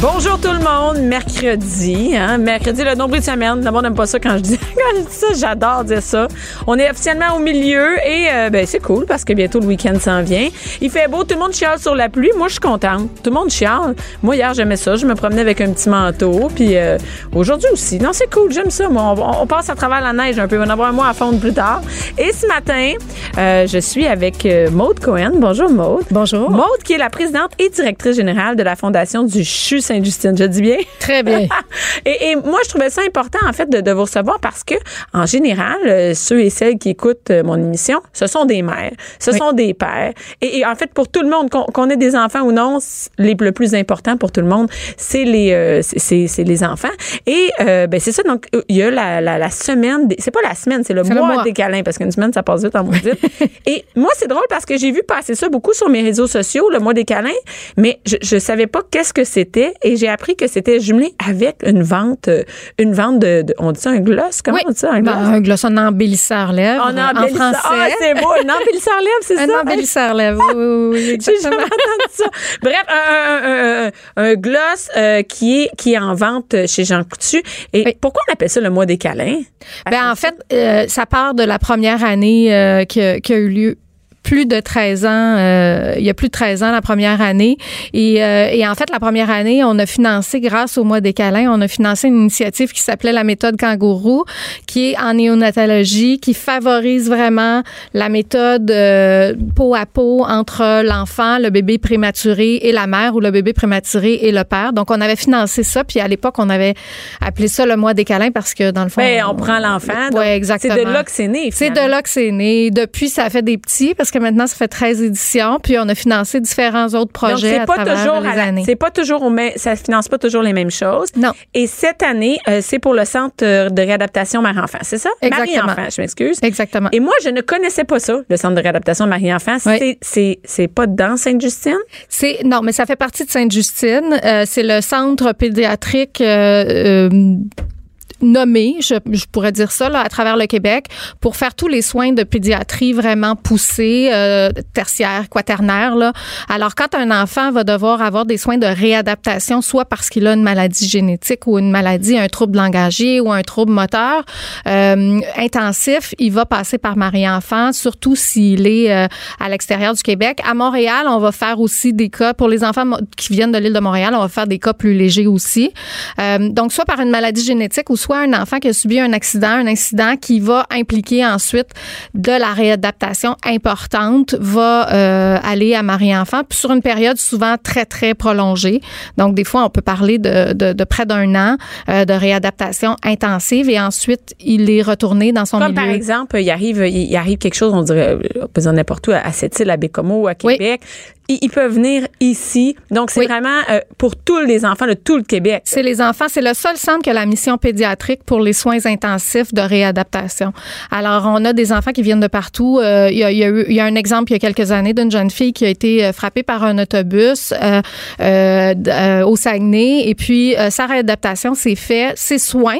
Bonjour tout le monde, mercredi, hein, mercredi le nombril de semaine. Le monde n'aime pas ça quand je dis, quand je dis ça, j'adore dire ça. On est officiellement au milieu et euh, ben c'est cool parce que bientôt le week-end s'en vient. Il fait beau, tout le monde chiale sur la pluie. Moi je suis contente. Tout le monde chiale. Moi hier j'aimais ça, je me promenais avec un petit manteau puis euh, aujourd'hui aussi. Non c'est cool, j'aime ça. Moi on, on, passe à travers la neige un peu. On va en avoir un mois à fondre plus tard. Et ce matin, euh, je suis avec euh, Maude Cohen. Bonjour Maude. Bonjour. Maude qui est la présidente et directrice générale de la fondation du CHU Sainte-Justine. Je dis bien? Très bien. et, et, moi, je trouvais ça important, en fait, de, de vous recevoir parce que, en général, euh, ceux et celles qui écoutent euh, mon émission, ce sont des mères, ce oui. sont des pères. Et, et, en fait, pour tout le monde, qu'on qu ait des enfants ou non, les, le plus important pour tout le monde, c'est les, euh, c'est les enfants. Et, ben, c'est ça. Donc, il y a la, la, la semaine, c'est pas la semaine, c'est le, mois, le mois des câlins parce qu'une semaine, ça passe vite en maudite. et moi, c'est drôle parce que j'ai vu passer ça beaucoup sur mes réseaux sociaux, le mois des câlins, mais je, je savais pas qu'est-ce que c'était et j'ai appris que c'était jumelé avec une vente, une vente de, de, on dit ça un gloss, comment oui. on dit ça un gloss? Ben, un gloss, un embellisseur lèvres. En, en français. Ah, c'est beau, un embellisseur lèvres, c'est ça? Un embellisseur lèvres, oui, oui, oui, exactement. J'ai jamais entendu ça. Bref, un, un, un, un gloss euh, qui est qui est en vente chez Jean Coutu. Et oui. pourquoi on appelle ça le mois des câlins? Ben en fait, euh, ça part de la première année euh, qui, qui a eu lieu plus de 13 ans, euh, il y a plus de 13 ans la première année. Et, euh, et, en fait, la première année, on a financé, grâce au mois des câlins, on a financé une initiative qui s'appelait la méthode kangourou, qui est en néonatologie, qui favorise vraiment la méthode euh, peau à peau entre l'enfant, le bébé prématuré et la mère ou le bébé prématuré et le père. Donc, on avait financé ça. Puis à l'époque, on avait appelé ça le mois des câlins parce que dans le fond... Ben, on, on prend l'enfant. Oui, exactement. C'est de là que c'est né. C'est de là que c'est né. Depuis, ça fait des petits parce que maintenant, ça fait 13 éditions, puis on a financé différents autres projets Donc, à travers toujours les années. C'est pas toujours au même, ça finance pas toujours les mêmes choses. Non. Et cette année, euh, c'est pour le centre de réadaptation Marie-Enfant, c'est ça? Exactement. Marie-Enfant, je m'excuse. Exactement. Et moi, je ne connaissais pas ça, le centre de réadaptation Marie-Enfant. Oui. C'est, c'est pas dans Sainte-Justine? C'est, non, mais ça fait partie de Sainte-Justine. Euh, c'est le centre pédiatrique, euh, nommé, je, je, pourrais dire ça, là, à travers le Québec, pour faire tous les soins de pédiatrie vraiment poussés, euh, tertiaires, quaternaires. Là. Alors, quand un enfant va devoir avoir des soins de réadaptation, soit parce qu'il a une maladie génétique ou une maladie, un trouble langagier ou un trouble moteur euh, intensif, il va passer par Marie-Enfant, surtout s'il est euh, à l'extérieur du Québec. À Montréal, on va faire aussi des cas, pour les enfants qui viennent de l'île de Montréal, on va faire des cas plus légers aussi. Euh, donc, soit par une maladie génétique ou soit un enfant qui a subi un accident, un incident qui va impliquer ensuite de la réadaptation importante, va euh, aller à Marie-Enfant sur une période souvent très, très prolongée. Donc, des fois, on peut parler de, de, de près d'un an euh, de réadaptation intensive et ensuite, il est retourné dans son Comme milieu. par exemple, il arrive, il arrive quelque chose, on dirait, on peut dire n'importe où, à cette île, à Bécomo, à Québec. Oui ils peuvent venir ici. Donc, c'est oui. vraiment euh, pour tous les enfants de tout le Québec. C'est les enfants. C'est le seul centre qui a la mission pédiatrique pour les soins intensifs de réadaptation. Alors, on a des enfants qui viennent de partout. Euh, il, y a, il, y a eu, il y a un exemple il y a quelques années d'une jeune fille qui a été frappée par un autobus euh, au Saguenay. Et puis, sa réadaptation s'est fait. Ses soins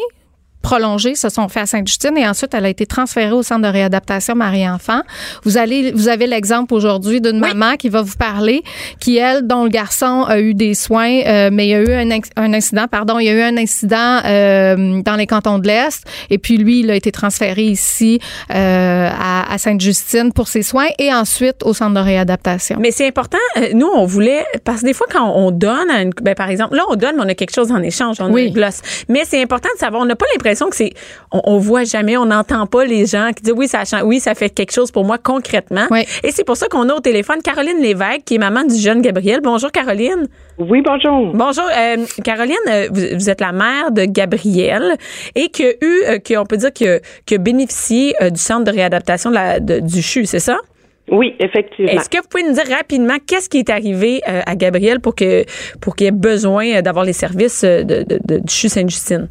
prolongés se sont faits à Sainte-Justine et ensuite elle a été transférée au centre de réadaptation Marie-Enfant. Vous allez, vous avez l'exemple aujourd'hui d'une oui. maman qui va vous parler, qui elle, dont le garçon a eu des soins, euh, mais il y a eu un, un, incident, pardon, il y a eu un incident euh, dans les cantons de l'Est et puis lui, il a été transféré ici euh, à, à Sainte-Justine pour ses soins et ensuite au centre de réadaptation. Mais c'est important, nous on voulait, parce que des fois quand on donne, à une, ben, par exemple, là on donne, mais on a quelque chose en échange, on oui. a une gloss. Mais c'est important de savoir, on n'a pas l'impression que c'est on, on, voit jamais, on n'entend pas les gens qui disent oui ça oui ça fait quelque chose pour moi concrètement. Oui. Et c'est pour ça qu'on a au téléphone Caroline Lévesque qui est maman du jeune Gabriel. Bonjour Caroline. Oui bonjour. Bonjour euh, Caroline, euh, vous, vous, êtes la mère de Gabriel et qui a eu, euh, qui on peut dire que qui a bénéficié euh, du centre de réadaptation de la, de, du CHU, c'est ça? Oui, effectivement. Est-ce que vous pouvez nous dire rapidement qu'est-ce qui est arrivé euh, à Gabriel pour que pour qu'il ait besoin d'avoir les services de, de, de, du CHU Sainte-Justine?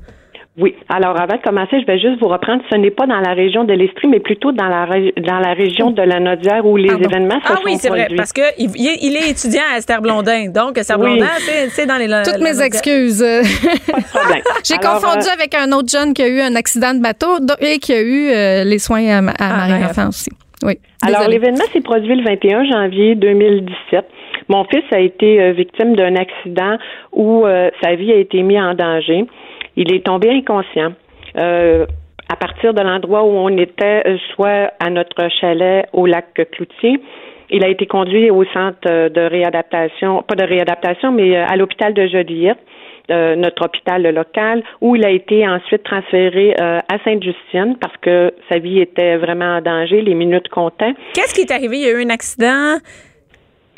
Oui. Alors, avant de commencer, je vais juste vous reprendre. Ce n'est pas dans la région de l'Estrie, mais plutôt dans la, dans la région de la Nodière où les Ah bon. événements se Ah sont oui, c'est vrai, parce que il, est, il est étudiant à Esther Blondin. Donc, Esther Oui. Blondin, c'est c'est dans les... Toutes mes excuses. Pas de problème. J'ai confondu euh, avec un autre jeune qui a eu un accident de bateau et qui a eu euh, les soins à, Ah, Marie-Enfant aussi. Oui. Alors, l'événement s'est produit le 21 janvier 2017. Mon fils a été euh, victime d'un accident où euh, sa vie a été mise en danger. Il est tombé inconscient. Euh, à partir de l'endroit où on était, euh, soit à notre chalet au lac Cloutier, il a été conduit au centre euh, de réadaptation, pas de réadaptation, mais euh, à l'hôpital de Joliette, euh, notre hôpital local, où il a été ensuite transféré euh, à Sainte-Justine parce que sa vie était vraiment en danger, les minutes comptaient. Qu'est-ce qui est arrivé? Il y a eu un accident.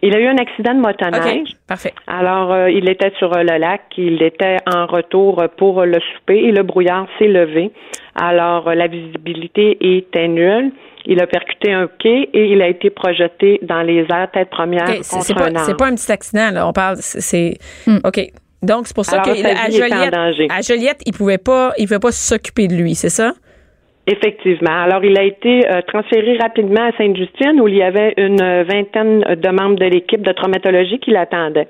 Il a eu un accident de motoneige. OK, parfait. Alors, euh, il était sur euh, le lac, il était en retour euh, pour le souper et le brouillard s'est levé. Alors, euh, la visibilité était nulle. Il a percuté un quai et il a été projeté dans les airs tête première OK, c'est contre c'est un pas, c'est pas un petit accident, là. On parle, c'est... c'est- OK. Donc, c'est pour ça qu'à Joliette, à Joliette, il pouvait pas, il pouvait pas s'occuper de lui, c'est ça? Effectivement. Alors, il a été euh, transféré rapidement à Sainte-Justine où il y avait une euh, vingtaine de membres de l'équipe de traumatologie qui l'attendaient.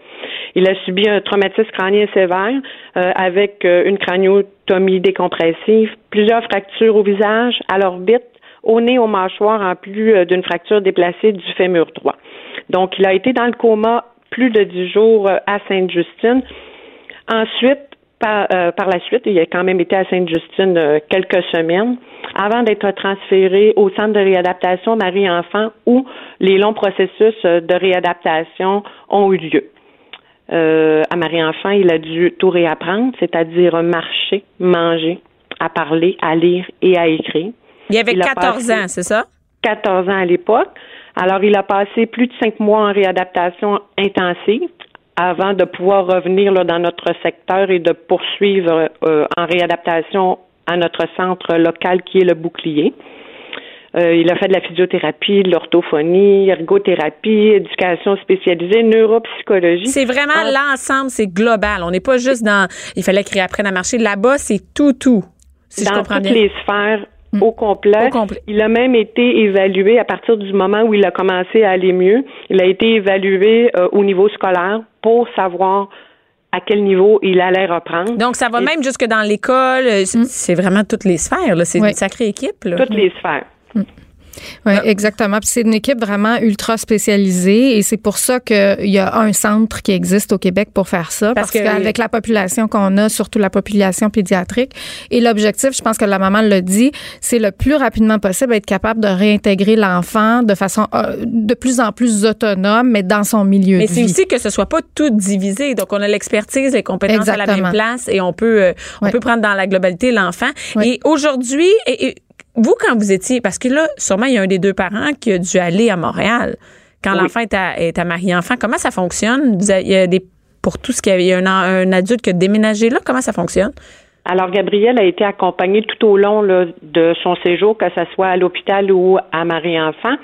Il a subi un traumatisme crânien sévère euh, avec une craniotomie décompressive, plusieurs fractures au visage, à l'orbite, au nez, aux mâchoires, en plus d'une fracture déplacée du fémur droit. Donc, il a été dans le coma plus de dix jours à Sainte-Justine. Ensuite, par, euh, par la suite, il a quand même été à Sainte-Justine euh, quelques semaines avant d'être transféré au centre de réadaptation Marie-Enfant où les longs processus euh, de réadaptation ont eu lieu. Euh, à Marie-Enfant, il a dû tout réapprendre, c'est-à-dire marcher, manger, à parler, à lire et à écrire. Il avait Il a 14 passé- ans, c'est ça? 14 ans à l'époque. Alors, il a passé plus de cinq mois en réadaptation intensive avant de pouvoir revenir là, dans notre secteur et de poursuivre euh, en réadaptation à notre centre local qui est le bouclier. Euh, il a fait de la physiothérapie, de l'orthophonie, ergothérapie, éducation spécialisée, neuropsychologie. C'est vraiment Ah. l'ensemble, c'est global. On n'est pas juste dans. Il fallait qu'il apprenne à marcher. Là-bas, c'est tout, tout. Si je dans comprends toutes bien. les sphères au complet. Au complet. Il a même été évalué à partir du moment où il a commencé à aller mieux. Il a été évalué euh, au niveau scolaire pour savoir à quel niveau il allait reprendre. Donc, ça va Et même jusque dans l'école. Euh, C'est c'est vraiment toutes les sphères. C'est Oui. une sacrée équipe. Là. toutes les sphères. Oui, exactement. Puis c'est une équipe vraiment ultra spécialisée et c'est pour ça qu'il y a un centre qui existe au Québec pour faire ça. Parce qu'avec la population qu'on a, surtout la population pédiatrique, et l'objectif, je pense que la maman l'a dit, c'est le plus rapidement possible être capable de réintégrer l'enfant de façon euh, de plus en plus autonome, mais dans son milieu Mais de c'est vie. aussi que ce soit pas tout divisé. Donc, on a l'expertise, les compétences à la même place et on peut, euh, on peut prendre dans la globalité l'enfant. Et aujourd'hui, et- et vous, quand vous étiez, parce que là, sûrement, il y a un des deux parents qui a dû aller à Montréal. Quand Oui. l'enfant est à, est à Marie-Enfant, comment ça fonctionne? Vous avez- il y a des, pour tout ce qu'il y a, il y a un, un adulte qui a déménagé là, comment ça fonctionne? Alors, Gabriel a été accompagné tout au long là, de son séjour, que ce soit à l'hôpital ou à Marie-Enfant.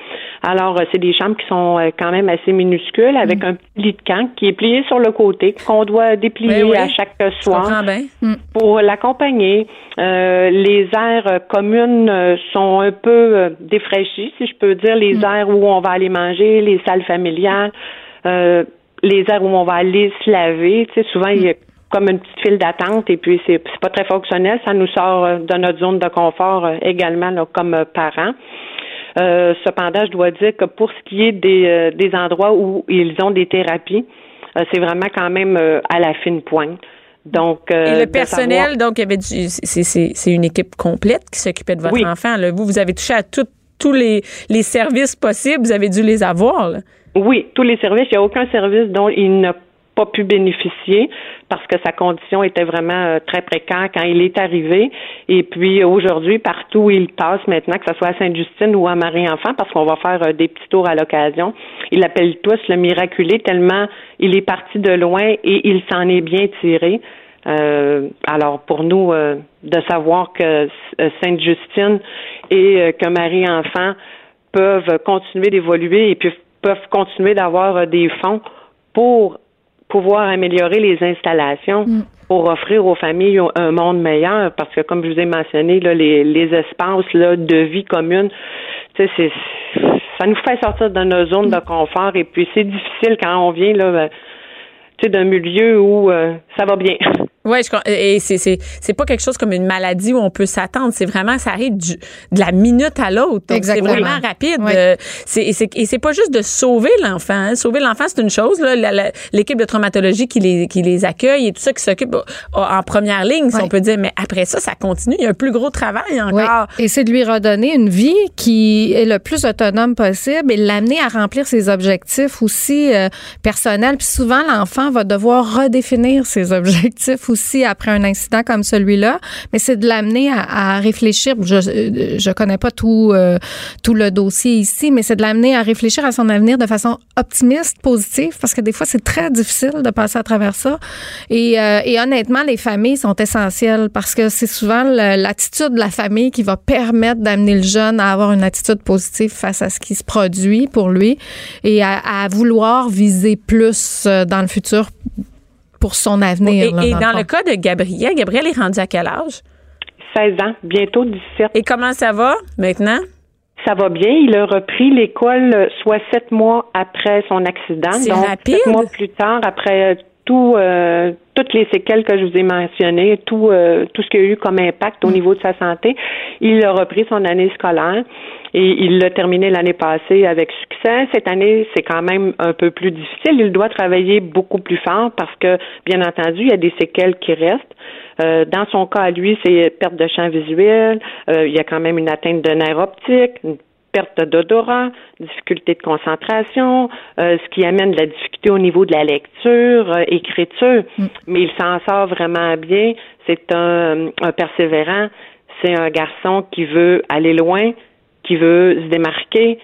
Alors, euh, c'est des chambres qui sont euh, quand même assez minuscules, avec un petit lit de camp qui est plié sur le côté, qu'on doit déplier Ben oui. à chaque soir. bien. pour l'accompagner. Euh, les aires communes euh, sont un peu défraîchies, si je peux dire, les aires où on va aller manger, les salles familiales, euh, les aires où on va aller se laver. Tu sais, souvent, il y a comme une petite file d'attente et puis c'est pas très fonctionnel. Ça nous sort euh, de notre zone de confort euh, également là, comme euh, parents. Euh, cependant, je dois dire que pour ce qui est des, euh, des endroits où ils ont des thérapies, euh, c'est vraiment quand même à la fine pointe. Donc, Et le personnel, savoir- donc, il y avait du- c'est- une équipe complète qui s'occupait de votre Oui. enfant. là. Vous, vous avez touché à tout- tous les, les services possibles. Vous avez dû les avoir. là. Oui, tous les services. Il n'y a aucun service dont il n'a pas pu bénéficier parce que sa condition était vraiment euh, très précaire quand il est arrivé. Et puis aujourd'hui, partout où il passe maintenant, que ce soit à Sainte-Justine ou à Marie-Enfant, parce qu'on va faire euh, des petits tours à l'occasion, il appelle tous le miraculé tellement il est parti de loin et il s'en est bien tiré. Euh, alors pour nous, euh, de savoir que euh, Sainte-Justine et que Marie-Enfant peuvent continuer d'évoluer et puis peuvent continuer d'avoir des fonds pour pouvoir améliorer les installations. pour offrir aux familles un monde meilleur. Parce que, comme je vous ai mentionné, là, les, les espaces là, de vie commune, c'est ça nous fait sortir de nos zones de confort. Et puis, c'est difficile quand on vient là, ben, d'un milieu où euh, ça va bien. Oui, et c'est, c'est, c'est pas quelque chose comme une maladie où on peut s'attendre. C'est vraiment, ça arrive du, de la minute à l'autre. c'est vraiment rapide. Euh, c'est, et, c'est, et c'est pas juste de sauver l'enfant. Hein. Sauver l'enfant, c'est une chose. Là, l'équipe de traumatologie qui les, qui les accueille et tout ça, qui s'occupe euh, en première ligne, si on peut dire. Mais après ça, ça continue. Il y a un plus gros travail encore. Et c'est de lui redonner une vie qui est le plus autonome possible et l'amener à remplir ses objectifs aussi euh, personnels. Puis souvent, l'enfant va devoir redéfinir ses objectifs aussi après un incident comme celui-là, mais c'est de l'amener à, réfléchir. Je je connais pas tout euh, tout le dossier ici, mais c'est de l'amener à réfléchir à son avenir de façon optimiste, positive, parce que des fois c'est très difficile de passer à travers ça. Et, euh, et honnêtement, les familles sont essentielles parce que c'est souvent l'attitude de la famille qui va permettre d'amener le jeune à avoir une attitude positive face à ce qui se produit pour lui et à, vouloir viser plus euh, dans le futur pour son avenir. Et, dans, le, cas de Gabriel, Gabriel est rendu à quel âge? 16 ans, bientôt 17. Et comment ça va maintenant? Ça va bien. Il a repris l'école euh, soit sept mois après son accident. C'est rapide. Sept mois plus tard, après euh, tout, euh, toutes les séquelles que je vous ai mentionnées, tout, tout ce qu'il a eu comme impact au niveau de sa santé, il a repris son année scolaire et il l'a terminé l'année passée avec succès. Cette année, c'est quand même un peu plus difficile. Il doit travailler beaucoup plus fort parce que, bien entendu, il y a des séquelles qui restent. Euh, dans son cas, lui, c'est perte de champ visuel. Euh, il y a quand même une atteinte de nerf optique, perte d'odorat, difficulté de concentration, euh, ce qui amène de la difficulté au niveau de la lecture, écriture. Mm. Mais il s'en sort vraiment bien. C'est un, un persévérant. C'est un garçon qui veut aller loin, qui veut se démarquer,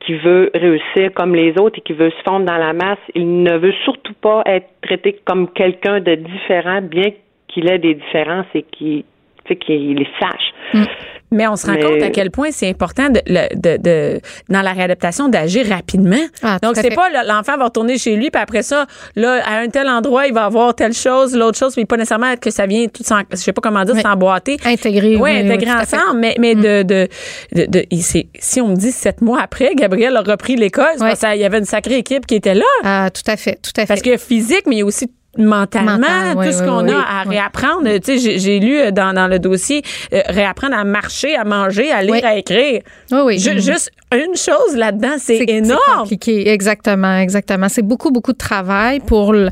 qui veut réussir comme les autres et qui veut se fondre dans la masse. Il ne veut surtout pas être traité comme quelqu'un de différent, bien qu'il ait des différences et qu'il les sache. Mm. Mais on se rend compte à quel point c'est important de, de, de, dans la réadaptation d'agir rapidement. Ah, Donc c'est pas l'enfant va retourner chez lui puis après ça là à un tel endroit il va avoir telle chose l'autre chose mais pas nécessairement que ça vient tout sans, je sais pas comment dire s'emboîter. Intégrer. Oui, intégrer ensemble mais mais de, mm. de, de, de si on me dit sept mois après Gabriel a repris l'école il y avait une sacrée équipe qui était là. Ah tout à fait tout à fait. Parce que physique mais il y a aussi mentalement, tout ce qu'on a à réapprendre. Tu sais, j'ai lu euh, dans, dans le dossier euh, réapprendre à marcher, à manger, à lire, à écrire. Oui, oui. juste une chose là-dedans, c'est énorme. C'est compliqué, exactement, exactement. C'est beaucoup, beaucoup de travail pour le,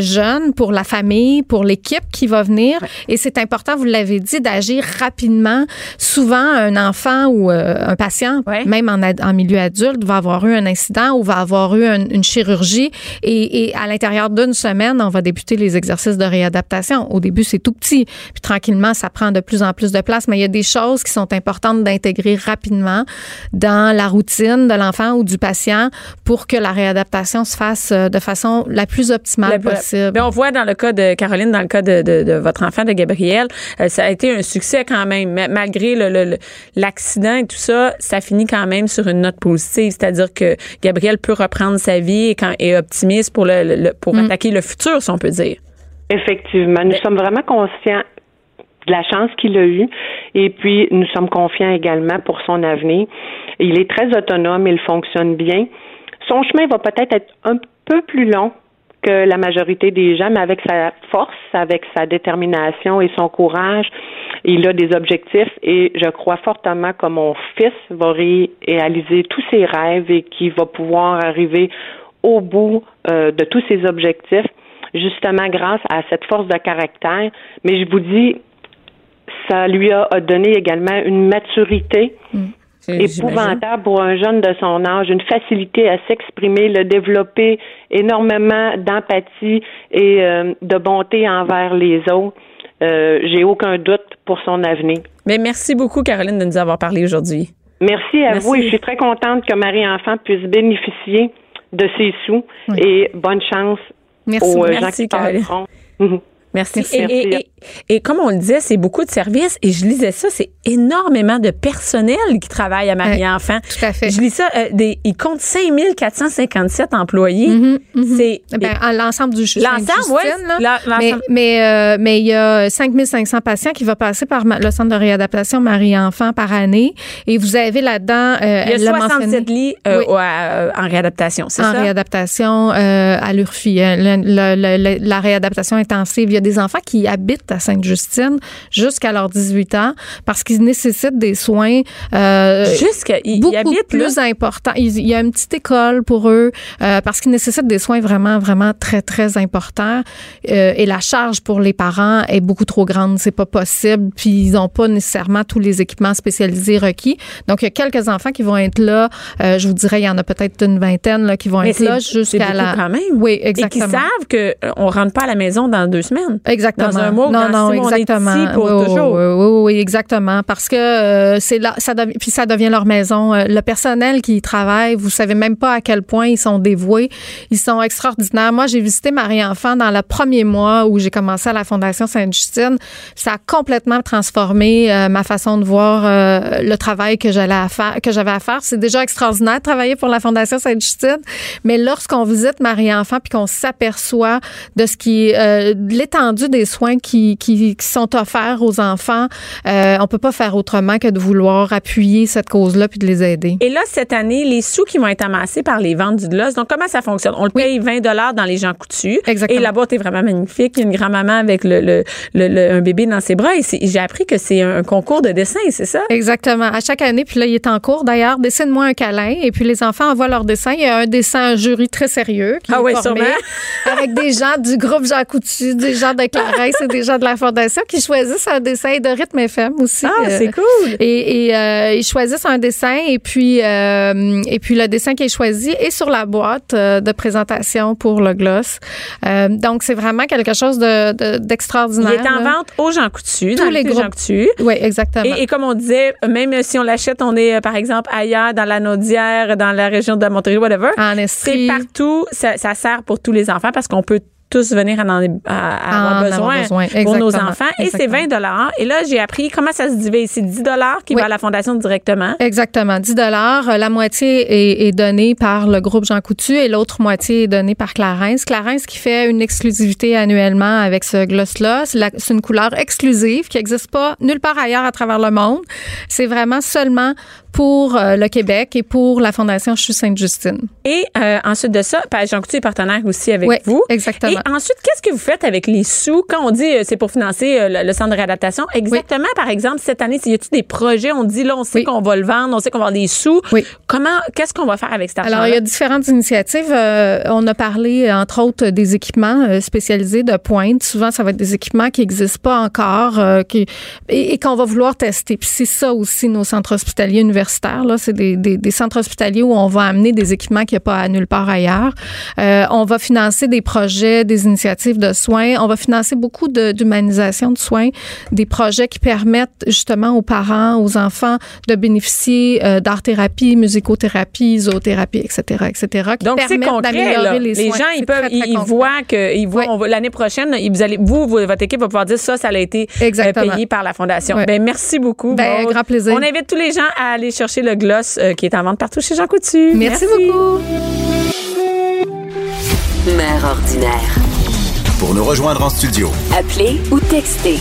jeune, pour la famille, pour l'équipe qui va venir. Et c'est important, vous l'avez dit, d'agir rapidement. Souvent, un enfant ou euh, un patient, même en, en, milieu adulte, va avoir eu un incident ou va avoir eu une chirurgie. Et, et à l'intérieur d'une semaine, on va débuter les exercices de réadaptation. Au début, c'est tout petit. Puis tranquillement, ça prend de plus en plus de place. Mais il y a des choses qui sont importantes d'intégrer rapidement dans la routine de l'enfant ou du patient pour que la réadaptation se fasse euh, de façon la plus optimale possible. Mais on voit dans le cas de Caroline, dans le cas de, de, votre enfant, de Gabriel, euh, ça a été un succès quand même. Malgré l'accident et tout ça, ça finit quand même sur une note positive. C'est-à-dire que Gabriel peut reprendre sa vie et, quand, est optimiste pour, le, pour mm. attaquer le futur, si on peut dire. Effectivement. Nous sommes vraiment conscients de la chance qu'il a eue et puis nous sommes confiants également pour son avenir. Il est très autonome, il fonctionne bien. Son chemin va peut-être être un peu plus long que la majorité des gens, mais avec sa force, avec sa détermination et son courage, il a des objectifs et je crois fortement que mon fils va réaliser tous ses rêves et qu'il va pouvoir arriver au bout euh, de tous ses objectifs, justement grâce à cette force de caractère. Mais je vous dis, ça lui a, donné également une maturité. Mm épouvantable pour un jeune de son âge, une facilité à s'exprimer, le développer énormément d'empathie et euh, de bonté envers les autres. Euh, J'ai aucun doute pour son avenir. Mais merci beaucoup, Caroline, de nous avoir parlé aujourd'hui. Merci à vous et je suis très contente que Marie-Enfant puisse bénéficier de ses sous et bonne chance qui Caroline. Merci. merci. Et, et comme on le disait, c'est beaucoup de services. Et je lisais ça, c'est énormément de personnel qui travaille à Marie-Enfant. tout à fait. Je lis ça, euh, des, ils comptent 5457 employés. Mhm, mhm. C'est Ben, à l'ensemble du L'ensemble, oui. Mais, euh, mais il y a 5500 patients qui vont passer par le centre de réadaptation Marie-Enfant par année. Et vous avez là-dedans, euh, il y a elle l'a 67 mentionné, lits euh, Oui. à- en réadaptation, c'est en ça? réadaptation euh, à l'URFI, la réadaptation intensive. Il y a des enfants qui habitent à Sainte-Justine jusqu'à leurs 18 ans parce qu'ils nécessitent des soins euh, Jusqu'à, ils, ils beaucoup habitent plus là. important. Il y a une petite école pour eux euh, parce qu'ils nécessitent des soins vraiment, vraiment très, très importants. Euh, et la charge pour les parents est beaucoup trop grande. C'est pas possible. Puis ils n'ont pas nécessairement tous les équipements spécialisés requis. Donc, il y a quelques enfants qui vont être là. Euh, je vous dirais, il y en a peut-être une vingtaine là, qui vont Mais être là jusqu'à la. beaucoup quand même. Oui, Et qui exactement. savent qu'on ne rentre pas à la maison dans deux semaines. Exactement. Dans un mois non, dans non, six mois, on est exactement. ici pour oui, oui, toujours. Oui, oui, oui, exactement. Parce que euh, c'est là, ça puis ça devient leur maison. Euh, Le personnel qui y travaille, vous savez même pas à quel point ils sont dévoués. Ils sont extraordinaires. Moi, j'ai visité Marie-Enfant dans le premier mois où j'ai commencé à la Fondation Sainte-Justine. Ça a complètement transformé euh, ma façon de voir euh, le travail que j'allais à faire, que j'avais à faire. C'est déjà extraordinaire de travailler pour la Fondation Sainte-Justine, mais lorsqu'on visite Marie-Enfant puis qu'on s'aperçoit de ce qui, euh, de l'étendue des soins qui, qui, qui sont offerts aux enfants, euh, on peut pas faire autrement que de vouloir appuyer cette cause-là puis de les aider. Et là, cette année, les sous qui vont être amassés par les ventes du gloss, donc comment ça fonctionne? On le paye 20 dans les gens coutus. Exactement. Et la boîte est vraiment magnifique. Il y a une grand-maman avec le, le, le- le- un bébé dans ses bras. Et j'ai appris que c'est un concours de dessin, c'est ça? Exactement. À chaque année, puis là, il est en cours d'ailleurs, dessine-moi un câlin. Et puis les enfants envoient leur dessin. Il y a un dessin un jury très sérieux qui Ah est oui, formé sûrement. avec des gens du groupe Jean Coutu, des gens de Clarence et des gens de la Fondation qui choisissent un dessin de rythme FM aussi. Ah, Euh, c'est cool. Et, et, euh, ils choisissent un dessin et puis euh, et puis le dessin qui est choisi est sur la boîte de présentation pour le gloss. Donc c'est vraiment quelque chose de, de- Il d'extraordinaire. est en là. vente aux gens coutus, Tous dans les groupes. gens coutus. Oui, exactement. Et, et comme on disait, même si on l'achète, on est, par exemple, ailleurs, dans la Naudière, dans la région de Montérégie, whatever. en C'est partout. Ça, ça sert pour tous les enfants parce qu'on peut tous venir en, en- à, à avoir En besoin, avoir besoin. pour nos Exactement. enfants. Et c'est Exactement. 20 Et là, j'ai appris comment ça se divise. C'est 10 qui Oui. va à la fondation directement. Exactement, 10 dollars. La moitié est, est donnée par le groupe Jean Coutu et l'autre moitié est donnée par Clarence. Clarence qui fait une exclusivité annuellement avec ce gloss-là. C'est une couleur exclusive qui n'existe pas nulle part ailleurs à travers le monde. C'est vraiment seulement pour euh, le Québec et pour la Fondation Chute Sainte-Justine. Et euh, ensuite de ça, ben, Jean Coutu est partenaire aussi avec Oui, vous. exactement. Et ensuite, qu'est-ce que vous faites avec les sous? Quand on dit euh, c'est pour financer le, le centre de réadaptation? Exactement, par exemple, cette année, y a-t-il des projets? On dit là, on sait Oui. qu'on va le vendre, on sait qu'on va avoir des sous. Oui. Comment, qu'est-ce qu'on va faire avec cet argent? Alors, il y a différentes initiatives. Euh, on a parlé, entre autres, des équipements spécialisés de pointe. Souvent, ça va être des équipements qui n'existent pas encore qui, et, et qu'on va vouloir tester. Puis c'est ça aussi, nos centres hospitaliers universitaires. Là, c'est des, des, des centres hospitaliers où on va amener des équipements qu'il n'y a pas à nulle part ailleurs. Euh, on va financer des projets, des initiatives de soins. On va financer beaucoup de- d'humanisation de, soins, des projets qui permettent justement aux parents, aux enfants de bénéficier euh, d'art-thérapie, musicothérapie, zoothérapie, etc., etc. qui Donc, c'est concret. là. Les, gens, ils peuvent, très, très ils, voient que, ils voient, Oui. l'année prochaine, vous allez, vous, vous, votre équipe va pouvoir dire ça, ça a été euh, payé par la fondation. Ouais. Ben, merci beaucoup. Ben, grand plaisir. On invite tous les gens à aller chercher le gloss euh, qui est en vente partout chez Jean Coutu. Merci, beaucoup. Mère ordinaire. Pour nous rejoindre en studio, Appelez ou textez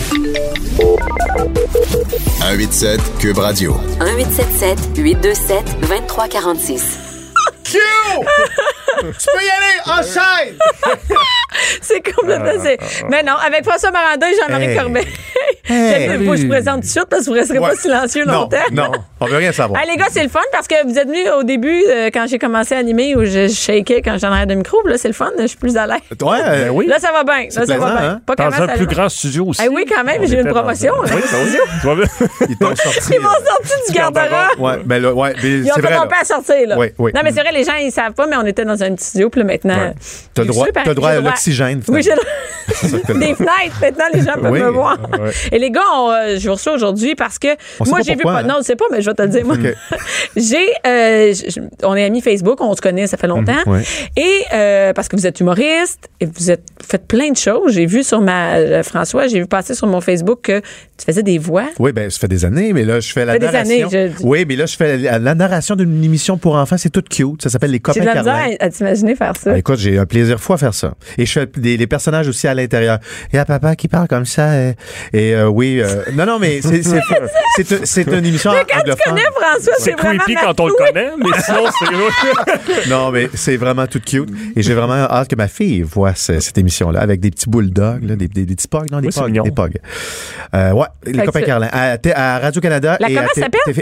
187 Cube Radio. 1877 827 2346. Q! tu peux y aller, enchaîne! C'est complètement. c'est- Mais non, avec François Maranda et Jean-Marie Hey. Corbeil. Hey. Faut que je présente tout de suite parce que vous ne resterez Ouais. pas silencieux Non, longtemps. non, on veut rien savoir. Ah, les gars, c'est le fun parce que vous êtes venus au début, euh, quand j'ai commencé à animer, où je shakais quand j'en arrête de micro. Là, c'est le fun. Je suis plus à l'aise. Ouais, euh, oui. Là, ça va bien. Là, ça plaisant, va bien. hein? Pas Dans comment un ça plus grand studio aussi. Ah oui, quand même, j'ai eu une dans promotion, un- là. Oui, ça vois bien? ils t'ont sorti. Ils m'ont sorti du garde-robe. Ouais, ben là, ouais, Ils ont là. père sortir, là. Oui, oui. Non, mais c'est vrai, les gens, ils savent pas, mais on était dans un petit studio, puis là, maintenant. Ouais. T'as droit- t'as droit à l'oxygène, Oui, j'ai des fenêtres. Maintenant, les gens peuvent Oui. me voir. Ouais. Et les gars, on, euh, je vous reçois aujourd'hui parce que On moi, j'ai vu pas. hein? Non, je sais pas, mais je vais te le dire. Moi, j'ai. euh, on est amis Facebook, on se connaît, ça fait longtemps. Mhm, ouais. Et euh, parce que vous êtes humoriste et vous êtes faites plein de choses. J'ai vu sur ma euh, François, j'ai vu passer sur mon Facebook que tu faisais des voix. Oui, ben ça fait des années, mais là, je fais la Ça fait des narration. années, je- Oui, mais là, je fais la, la narration d'une émission pour enfants. C'est tout cute. Ça s'appelle Les J'ai copains de la misère à, à t'imaginer faire ça. Ah, écoute, j'ai un plaisir fou à faire ça. Et je fais des, les personnages aussi à l'intérieur. Il y a papa qui parle comme ça. euh, et euh, oui, euh, non, non, mais c'est une émission Mais quand tu connais François, c'est vraiment creepy quand on le connaît, mais sinon, c'est. Non, mais c'est vraiment tout cute. Et j'ai vraiment hâte que ma fille voit ce- cette émission-là avec des petits bulldogs, là, des, des, des petits pogs, non, des Oui, pogs. Des pogs. Euh, ouais, les copains Carlin. À, Radio-Canada et à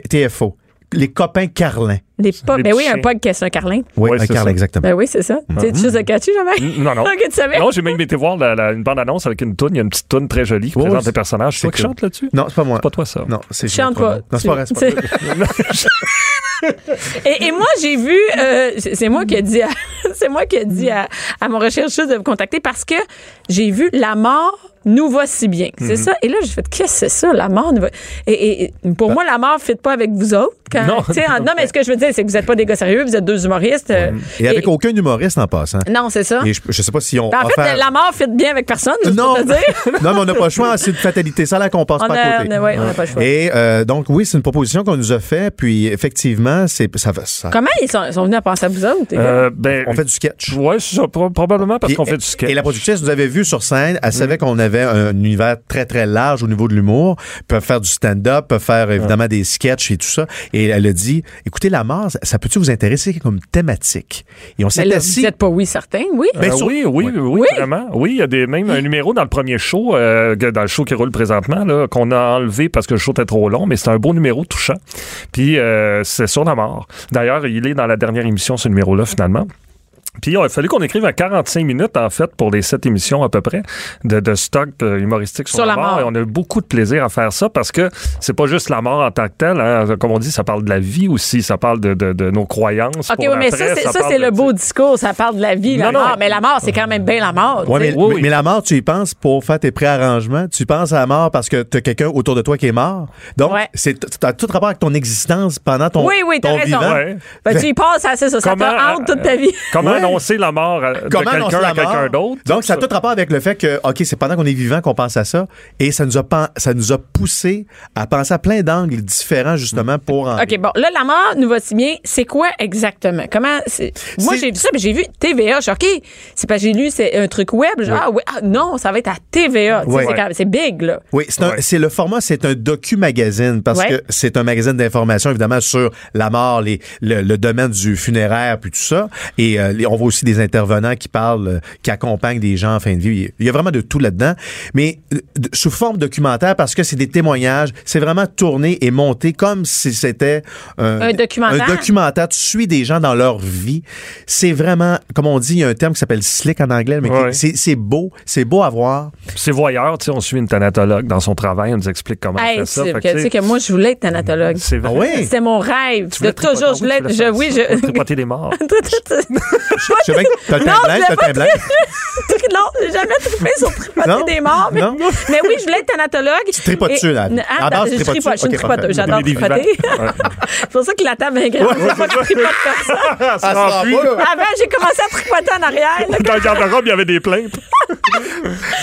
TFO. Les copains Carlin. Les Ben oui, un pog qui est un carlin. Oui, Ouais, un Carlin, ça. exactement. Ben oui, c'est ça. Tu sais, juste de catchy, jamais? Non, non. Ok, tu savais? Non, j'ai même été voir la- la- une bande-annonce avec une toune. Il y a une petite toune très jolie qui Oh, présente les personnages. C'est toi qui chante là-dessus? Non, c'est pas moi. C'est pas toi, ça. Non, c'est Chante pas. Non, c'est pas vrai. Et, moi, j'ai vu, euh, c'est moi qui ai dit, à, mon rechercheuse de vous contacter parce que j'ai vu La mort nous va si bien. Mhm. C'est ça. Et là, j'ai fait, qu'est-ce que c'est ça, La mort? Nous va? Et, pour moi, La mort ne fit pas avec vous autres. Quand, Non. en- non, mais ce que je veux dire, c'est que vous n'êtes pas des gars sérieux, vous êtes deux humoristes. euh, Et avec aucun humoriste en passant. Non, c'est ça. Et je, je sais pas si on. Ben, en fait, La mort fit bien avec personne, non, pour te dire. non, mais on n'a pas le choix. C'est une fatalité. Ça, là, qu'on passe On pas a- à côté. on a- ouais, on n'a pas le choix. Et euh, donc, oui, c'est une proposition qu'on nous a fait. Puis, effectivement, c'est ça, va- ça- Comment ils sont, venus à penser à vous autres? Euh, ben, on fait du sketch. Ouais, c'est ça, pro- probablement parce qu'on fait du sketch. Et la productrice nous avait vu sur scène. Elle Mm. savait qu'on avait un univers très, très large au niveau de l'humour. Peuvent faire du stand-up, peuvent faire évidemment des sketchs et tout ça. Et elle a dit, écoutez, la mort, ça, ça peut-tu vous intéresser comme thématique? Et on s'est assis. vous n'êtes pas oui certain, oui. Ben, Euh, sur- oui, oui, Ouais. oui, Oui. vraiment. Oui, il y a des, même un numéro dans le premier show, euh, dans le show qui roule présentement, là, qu'on a enlevé parce que le show était trop long, mais c'est un beau numéro touchant. Puis euh, c'est sur la mort. D'ailleurs, il est dans la dernière émission, ce numéro-là, finalement. Puis il a fallu qu'on écrive à 45 minutes, en fait, pour les sept émissions à peu près, de, de stock euh, humoristique sur, Sur la, la mort. mort. Et on a eu beaucoup de plaisir à faire ça parce que c'est pas juste la mort en tant que telle. hein. Comme on dit, ça parle de la vie aussi, ça parle de, de- de nos croyances. OK, pour oui, mais ça, c'est, ça, c'est de- le beau discours. Ça parle de la vie, la Non, non. mort. Mais la mort, c'est quand même bien la mort. Ouais, mais. Oui, mais- oui. mais la mort, tu y penses pour faire tes préarrangements? Tu penses à la mort parce que tu as quelqu'un autour de toi qui est mort? Donc, Ouais. c'est tu as tout rapport avec ton existence pendant ton, Oui, oui, t'as ton raison. Ouais. Ben, tu y passes assez ça. Ça Comment, te hante toute ta euh, vie. Comment. Annoncer la mort euh, de quelqu'un à quelqu'un d'autre? Donc, ça a tout rapport avec le fait que, OK, c'est pendant qu'on est vivant qu'on pense à ça. Et ça nous a, ça nous a poussé à penser à plein d'angles différents, justement, pour en. OK, bon, là, la mort nous va si bien. C'est quoi exactement? Comment. Moi, j'ai vu ça, mais j'ai vu TVA. Je suis OK. C'est parce que j'ai lu, c'est un truc web. Genre, ah, ouais, ah, non, ça va être à TVA. C'est, quand même- c'est big, là. Oui, c'est un- Ouais. c'est le format, c'est un docu-magazine parce Ouais. que c'est un magazine d'information évidemment sur la mort, les, le, le domaine du funéraire puis tout ça. Et euh, les- on voit aussi des intervenants qui parlent, euh, qui accompagnent des gens en fin de vie. Il y a vraiment de tout là-dedans, mais euh, sous forme documentaire parce que c'est des témoignages. C'est vraiment tourné et monté comme si c'était Un documentaire? Un documentaire. Tu suis des gens dans leur vie. C'est vraiment, comme on dit, il y a un terme qui s'appelle slick en anglais, mais Ouais. c'est beau, c'est beau à voir. C'est voyeur, tu sais, on suit une thanatologue dans son travail, elle nous explique comment Hey, elle fait ça. tu Fait sais, que, tu sais que moi, je voulais être thanatologue. C'est vrai. Ah oui? C'était mon rêve. Tu De toujours, je voulais. Je, oui, je. tripoter des morts. Je sais bien que t'as le Non, teint je blanc, l'ai t'as le pas teint blanc. non, j'ai jamais trippé sur tripoter des morts. Mais, Non? mais oui, je voulais être thanatologue. Tu tripotes Et- dessus, là. Ah, base, je tripote, je suis une tripoteuse. J'adore tripoter. C'est pour ça que la table est grande. Je pas que je tripote personne. Avant, j'ai commencé à tripoter en arrière. Dans le garde-robe, il y avait des plaintes.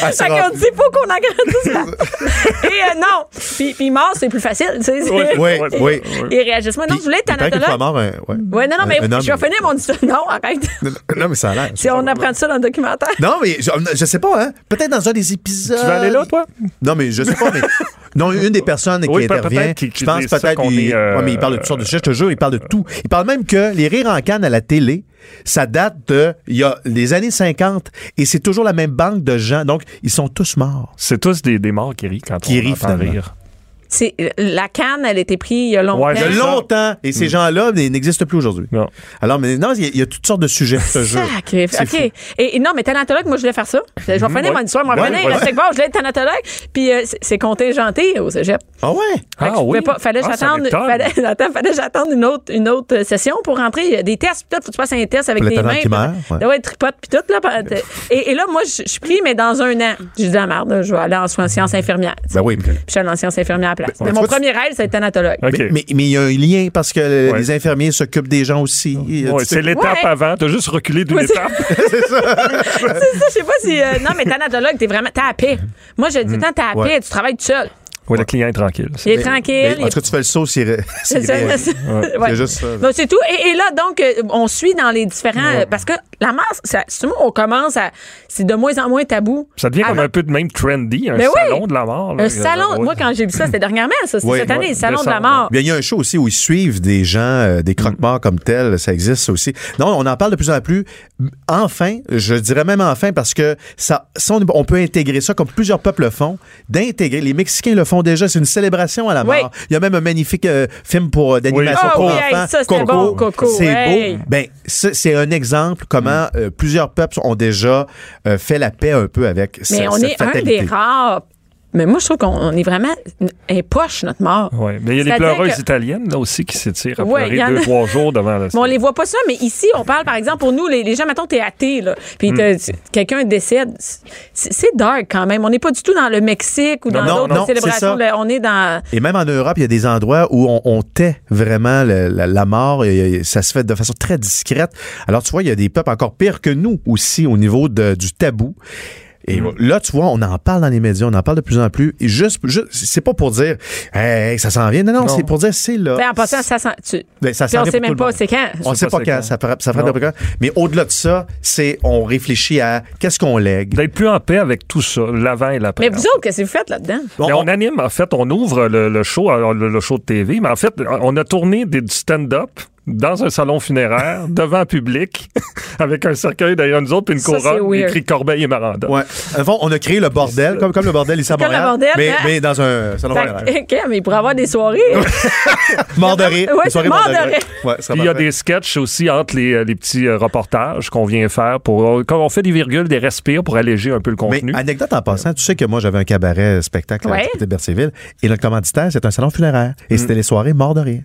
Ah, ça Fait qu'on dit, faut qu'on agrandisse la... Et euh, non. Puis, puis mort, c'est plus facile. Tu sais. Oui, Oui. Ils réagissent. Moi, non, je voulais être thanatologue. ouais. Ouais, non, non, mais je vais finir mon histoire. Non, arrête. Non, mais ça a l'air. Si on apprend ça dans le documentaire. Non, mais je, je sais pas, hein. Peut-être dans un des épisodes. Tu vas aller là, toi? Non, mais je sais pas, mais. Non, une des personnes Oui, qui intervient, je pense peut-être. qu'on Il, est, euh, ouais, mais il parle de toutes sortes de choses. Je te jure, il parle de tout. Il parle même que les rires en canne à la télé, ça date de. Il y a les années 50 et c'est toujours la même banque de gens. Donc, ils sont tous morts. C'est tous des, des morts qui rient quand Qui on rient, entend finalement. rire. C'est, la canne, elle a été prise il y a longtemps. Ouais, Il y a longtemps. Et ces gens-là ils n'existent plus aujourd'hui. Non. Alors, mais non, il y, a- il y a toutes sortes de sujets, je te jure. Sacré. C'est OK. Et, et non, mais thanatologue, moi, je voulais faire ça. Je vais finir ouais. mon histoire. Moi, Ouais, venir, ouais. c'est que bon, je voulais être thanatologue. Puis euh, c'est- c'est contingenté au cégep. Ah ouais? Ah oui? pas- fallait que Ah, ça j'attende, fallait, attends, fallait j'attende une autre, une autre session pour rentrer. Il y a des tests, peut-être, faut que tu fasses un test avec tes mains. meurt, ouais. Ouais, tripote, puis tout, là. Et, et là, moi, je suis pris, mais dans un an. J'ai dit, la merde, je vais aller en sciences infirmières. Ben oui. Puis je suis allée en sciences infirmières à la place. Ben, mais mon premier rêve, c'est être thanatologue. OK. Mais mais il y a un lien parce que Ouais. les infirmiers s'occupent des gens aussi. Ouais, c'est l'étape Ouais. avant. T'as juste reculé d'une Ouais, c'est- étape. c'est ça, je sais pas si. euh, non, mais thanatologue, t'es vraiment. T'es à paix. Moi, je dis, tant t'es à paix, tu travailles tout seul. Oui, le client est tranquille. Il est tranquille. mais en tout cas, tu fais le saut s'il C'est juste c'est tout. Et, et là, donc, euh, on suit dans les différents. Parce que la masse, ça, on commence à. C'est de moins en moins tabou. Ça devient comme un peu de même trendy, un Mais oui. salon de la mort. là. Un salon. Ouais. Moi, quand j'ai vu ça, c'était dernièrement, ça. Oui, cette année, le salon de la mort. Bien, il y a un show aussi où ils suivent des gens, euh, des croque-morts comme tels, ça existe aussi. Non, on en parle de plus en plus. Enfin, je dirais même enfin parce que ça, ça, on, on peut intégrer ça comme plusieurs peuples le font, d'intégrer. Les Mexicains le font déjà. C'est une célébration à la mort. Oui. Il y a même un magnifique euh, film pour euh, d'animation Ah pour oui, enfants. hey, ça, c'était bon, Coco, C'est hey. beau. Ben, c'est un exemple comment euh, plusieurs peuples ont déjà fait la paix un peu avec Mais on cette est un des rares. Mais moi, je trouve qu'on on est vraiment un poche, notre mort. Ouais. Mais il y a les C'est-à-dire pleureuses que- italiennes là aussi qui s'étirent à Ouais, il y pleurer en deux, a- trois jours devant la Mais on les voit pas ça, mais ici, on parle, par exemple, pour nous, les, les gens, mettons, t'es athée, là, puis Hmm. quelqu'un décède. C'est dark quand même. On n'est pas du tout dans le Mexique ou dans d'autres célébrations. là. On est dans. Et même en Europe, il y a des endroits où on, on tait vraiment le- la, la mort. et- et ça se fait de façon très discrète. Alors, tu vois, il y a des peuples encore pires que nous aussi au niveau de- du tabou. Et là, tu vois, on en parle dans les médias, on en parle de plus en plus. Et juste, juste c'est pas pour dire, hey, ça s'en vient. Non, non, Non. c'est pour dire, c'est là. Ben, en passant, ça sent. Tu, Ben, ça on s'en vient sait même pas c'est quand. On sait sait pas quand, quand. ça frappe, ça n'importe quand. Mais au-delà de ça, c'est, on réfléchit à qu'est-ce qu'on lègue. D'être plus en paix avec tout ça, l'avant et l'après. Mais vous autres, qu'est-ce que vous faites là-dedans? Bon, Mais on- on anime, en fait, on ouvre le, le show, alors, le, le show de TV, mais en fait, on a tourné des, du stand-up dans un salon funéraire, devant un public, avec un cercueil derrière nous autres, puis une couronne écrit Corbeil et Maranda. Ouais. En fond, on a créé le bordel, comme, comme le bordel ici à Comme le Montréal. bordel, mais, hein? mais dans un salon funéraire. OK, mais il pourrait avoir des soirées. Mort de rire. Ouais, Une soirée mort de rire. rire. Ouais, Puis il y a des sketchs aussi entre les, euh, les petits euh, reportages qu'on vient faire pour quand on fait des virgules, des respires pour alléger un peu le Mais contenu. anecdote en passant, tu sais que moi j'avais un cabaret spectacle à la de Berthierville et notre commanditaire c'est un salon funéraire Mm. et c'était les soirées mort de rire.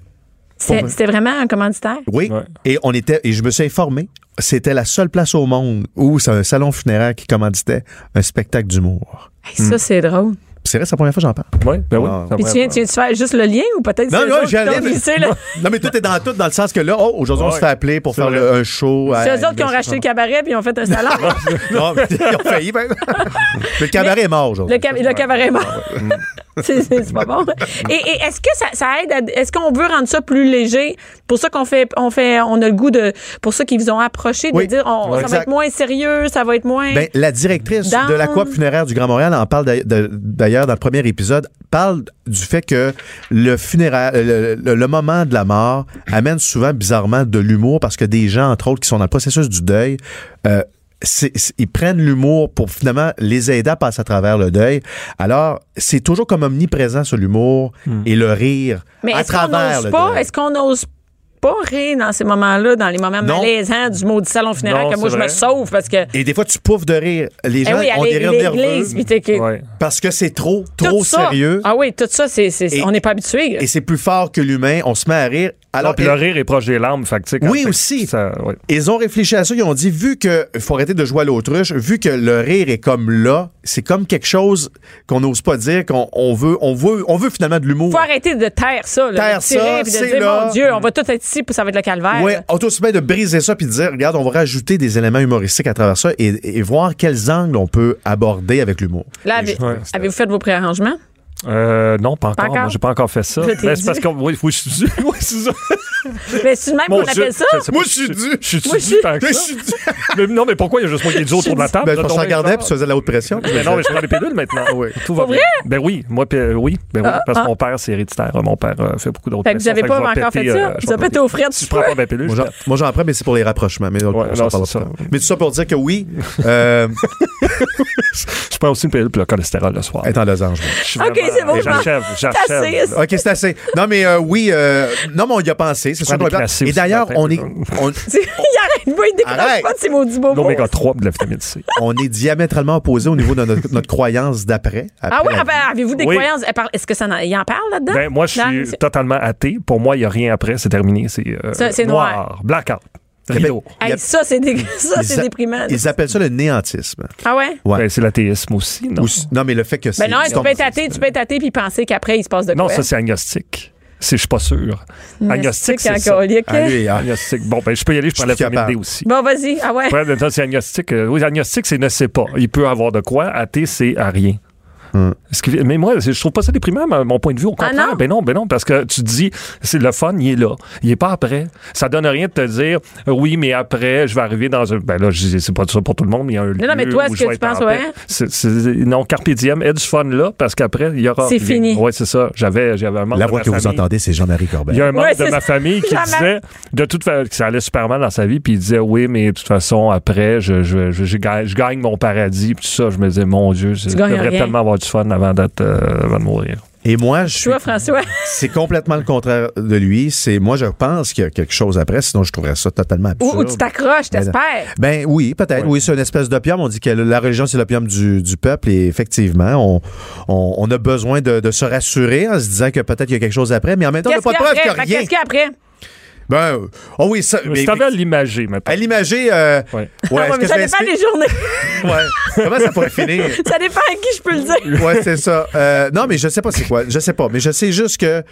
C'était vraiment un commanditaire? Oui. Ouais. Et on était et je me suis informé, c'était la seule place au monde où c'est un salon funéraire qui commanditait un spectacle d'humour. Hey, ça, c'est drôle. C'est vrai, c'est la première fois que j'en parle. Oui, ben oui. Ah. Puis tu viens, tu viens-tu faire juste le lien ou peut-être Non, non, qui j'allais. Non, mais tout est dans tout, dans le sens que là, oh, aujourd'hui, on se fait appeler pour faire le- un show. C'est eux autres qui ont racheté le cabaret puis ils ont fait un salon. Non, mais ils ont failli, ben. Le cabaret est mort aujourd'hui. Le, cab- le cabaret est mort. c'est pas bon. Et, et est-ce que ça, ça aide à- Est-ce qu'on veut rendre ça plus léger? Pour ça qu'on fait, on fait, on a le goût de. Pour ça qu'ils vous ont approché de Oui. dire on- Ouais. ça va être moins sérieux, ça va être moins. Ben, la directrice Down. de la coop funéraire du Grand Montréal en parle d'ailleurs- de- d'ailleurs dans le premier épisode, parle du fait que le funéraire, le, le- le moment de la mort amène souvent bizarrement de l'humour parce que des gens, entre autres, qui sont dans le processus du deuil, euh, ils prennent l'humour pour finalement les aider à passer à travers le deuil. Alors, c'est toujours comme omniprésent sur l'humour et le rire Mais à est-ce qu'on travers n'ose le pas? deuil. Est-ce qu'on n'ose pas rire dans ces moments-là, dans les moments Non. malaisants du maudit salon funéraire Non, que moi je me sauve parce que. Et des fois, tu pouffes de rire. Les Eh gens oui, ont des rires l'église, nerveux que- Ouais. parce que c'est trop, trop sérieux. Ah oui, tout ça, c'est, c'est- Et- on n'est pas habitué. Et c'est plus fort que l'humain. On se met à rire. Alors, puis le rire est proche des larmes. Fait que, tu sais, quand Oui, aussi. ça-. Ils ont réfléchi à ça, ils ont dit, vu que faut arrêter de jouer à l'autruche, vu que le rire est comme là, c'est comme quelque chose qu'on n'ose pas dire, qu'on on veut, on veut, on veut finalement de l'humour. faut arrêter de taire ça, là, Taire de tirer, ça, puis de c'est dire, là. mon Dieu, on va tout être ici, puis ça va être le calvaire. Là. auto aussi bien de briser ça puis de dire, regarde, on va rajouter des éléments humoristiques à travers ça et, et voir quels angles on peut aborder avec l'humour. Là, Ouais. avez-vous fait vos préarrangements? Euh, non, pas encore. encore? Moi, j'ai pas encore fait ça. Ben, c'est parce que oui, oui, je suis dû. Oui, c'est ça. Mais c'est même qu'on appelle ça? je pas, Moi, je suis dû. Je suis dû je suis- ça. Mais non, mais pourquoi il y a juste moi qui est dû autour de la table? Ben, parce bien puis tu faisais de la haute pression. Mais non, mais je prends des pilules maintenant. Oui. Tout va bien. Ben oui, moi, puis, euh, oui, ben oui, Ah, parce que ah. mon père, c'est héréditaire. Mon père euh, fait beaucoup d'autres Fait que vous n'avez pas encore fait ça? Vous avez pété aux tu je prends pas ma pilule, Moi, je j'en- prends, mais c'est pour les rapprochements. Mais tout ça pour dire que oui, euh, Je prends aussi une pilule pour le cholestérol le soir. être en losange. moi. Je suis OK, c'est bon, je pense. J'achève, j'achève. OK, c'est assez. Non, mais euh, oui, euh, non, mais on y a pensé. C'est sûr Prends qu'on des y a- classés Et d'ailleurs, on est, on, il arrête pas, il décroche pas de ses maudits bobos. L'oméga 3 de la vitamine C. on est diamétralement opposés au niveau de notre, notre croyance d'après. Ah la ah ben, avez-vous des Oui. croyances? Parle- Est-ce que ça en, il en parle là-dedans? Ben, moi, je suis totalement athée. Pour moi, il n'y a rien après. C'est terminé. C'est euh, Ça, c'est noir. Blackout. Rideau. Hey, ça, c'est dé- c'est déprimant. Ils appellent ça le néantisme. Ah ouais? Ouais. Ben, c'est l'athéisme aussi, non? Ou s- non, mais le fait que c'est. Ben non, tu c'est- peux être athée, tu peux être athée puis penser qu'après, il se passe de quoi? Non, ça, c'est agnostique. C'est, je suis pas sûr. Agnostique, c'est ça. alcoolique. Ah, ah, Agnostique. Bon, ben, je peux y aller, je prends la vitamine D aussi. Bon, vas-y. Ah ouais. Ouais, c'est agnostique. euh, oui, agnostique, c'est ne sait pas. Il peut avoir de quoi. Athée, c'est à rien. Que- mais moi, je trouve pas ça déprimant, à mon point de vue. Au Ah contraire, non? ben non, ben non, parce que tu te dis, c'est le fun, il est là. Il est pas après. Ça donne rien de te dire, euh, oui, mais après, je vais arriver dans un. Ben là, je dis, c'est pas ça pour tout le monde, mais il y a un lieu non, mais toi, est-ce que tu penses, ouais? C'est- non, carpe diem, aie du fun là, parce qu'après, il y aura. C'est fini. Ouais, c'est ça. J'avais, j'avais un membre La de voix ma que vous famille- entendez, c'est Jean-Marie Corbet. il y a un membre Ouais, de ma famille qui disait de toute fa- que ça allait super mal dans sa vie, puis il disait oui, mais de toute façon après, je, je, je, je gagne, je gagne mon paradis, puis tout ça. Je me disais mon Dieu, je gagnes devrais rien. tellement avoir du fun avant d'être, euh, avant de mourir. Et moi, je suis. Toi, François? C'est complètement le contraire de lui. C'est moi, je pense qu'il y a quelque chose après, sinon je trouverais ça totalement absurde. ou tu t'accroches, t'espères. Ben oui, peut-être. Oui, c'est une espèce d'opium. On dit que la religion, c'est l'opium du, du peuple. Et effectivement, on, on, on a besoin de, de se rassurer en se disant que peut-être il y a quelque chose après. Mais en même temps, on n'a pas qu'il de y preuve qu'il n'y a Fait rien. Qu'est-ce qu'il y a après? Ben, euh, oh oui, ça. Mais t'avais à l'imager, maintenant. à l'imager, euh, Ouais. Ah ouais, est-ce mais ça je dépend des journées. Ouais. Comment ça pourrait finir? ça dépend à qui je peux le dire. Ouais, c'est ça. Euh, non, mais je sais pas c'est quoi. Je sais pas. Mais je sais juste que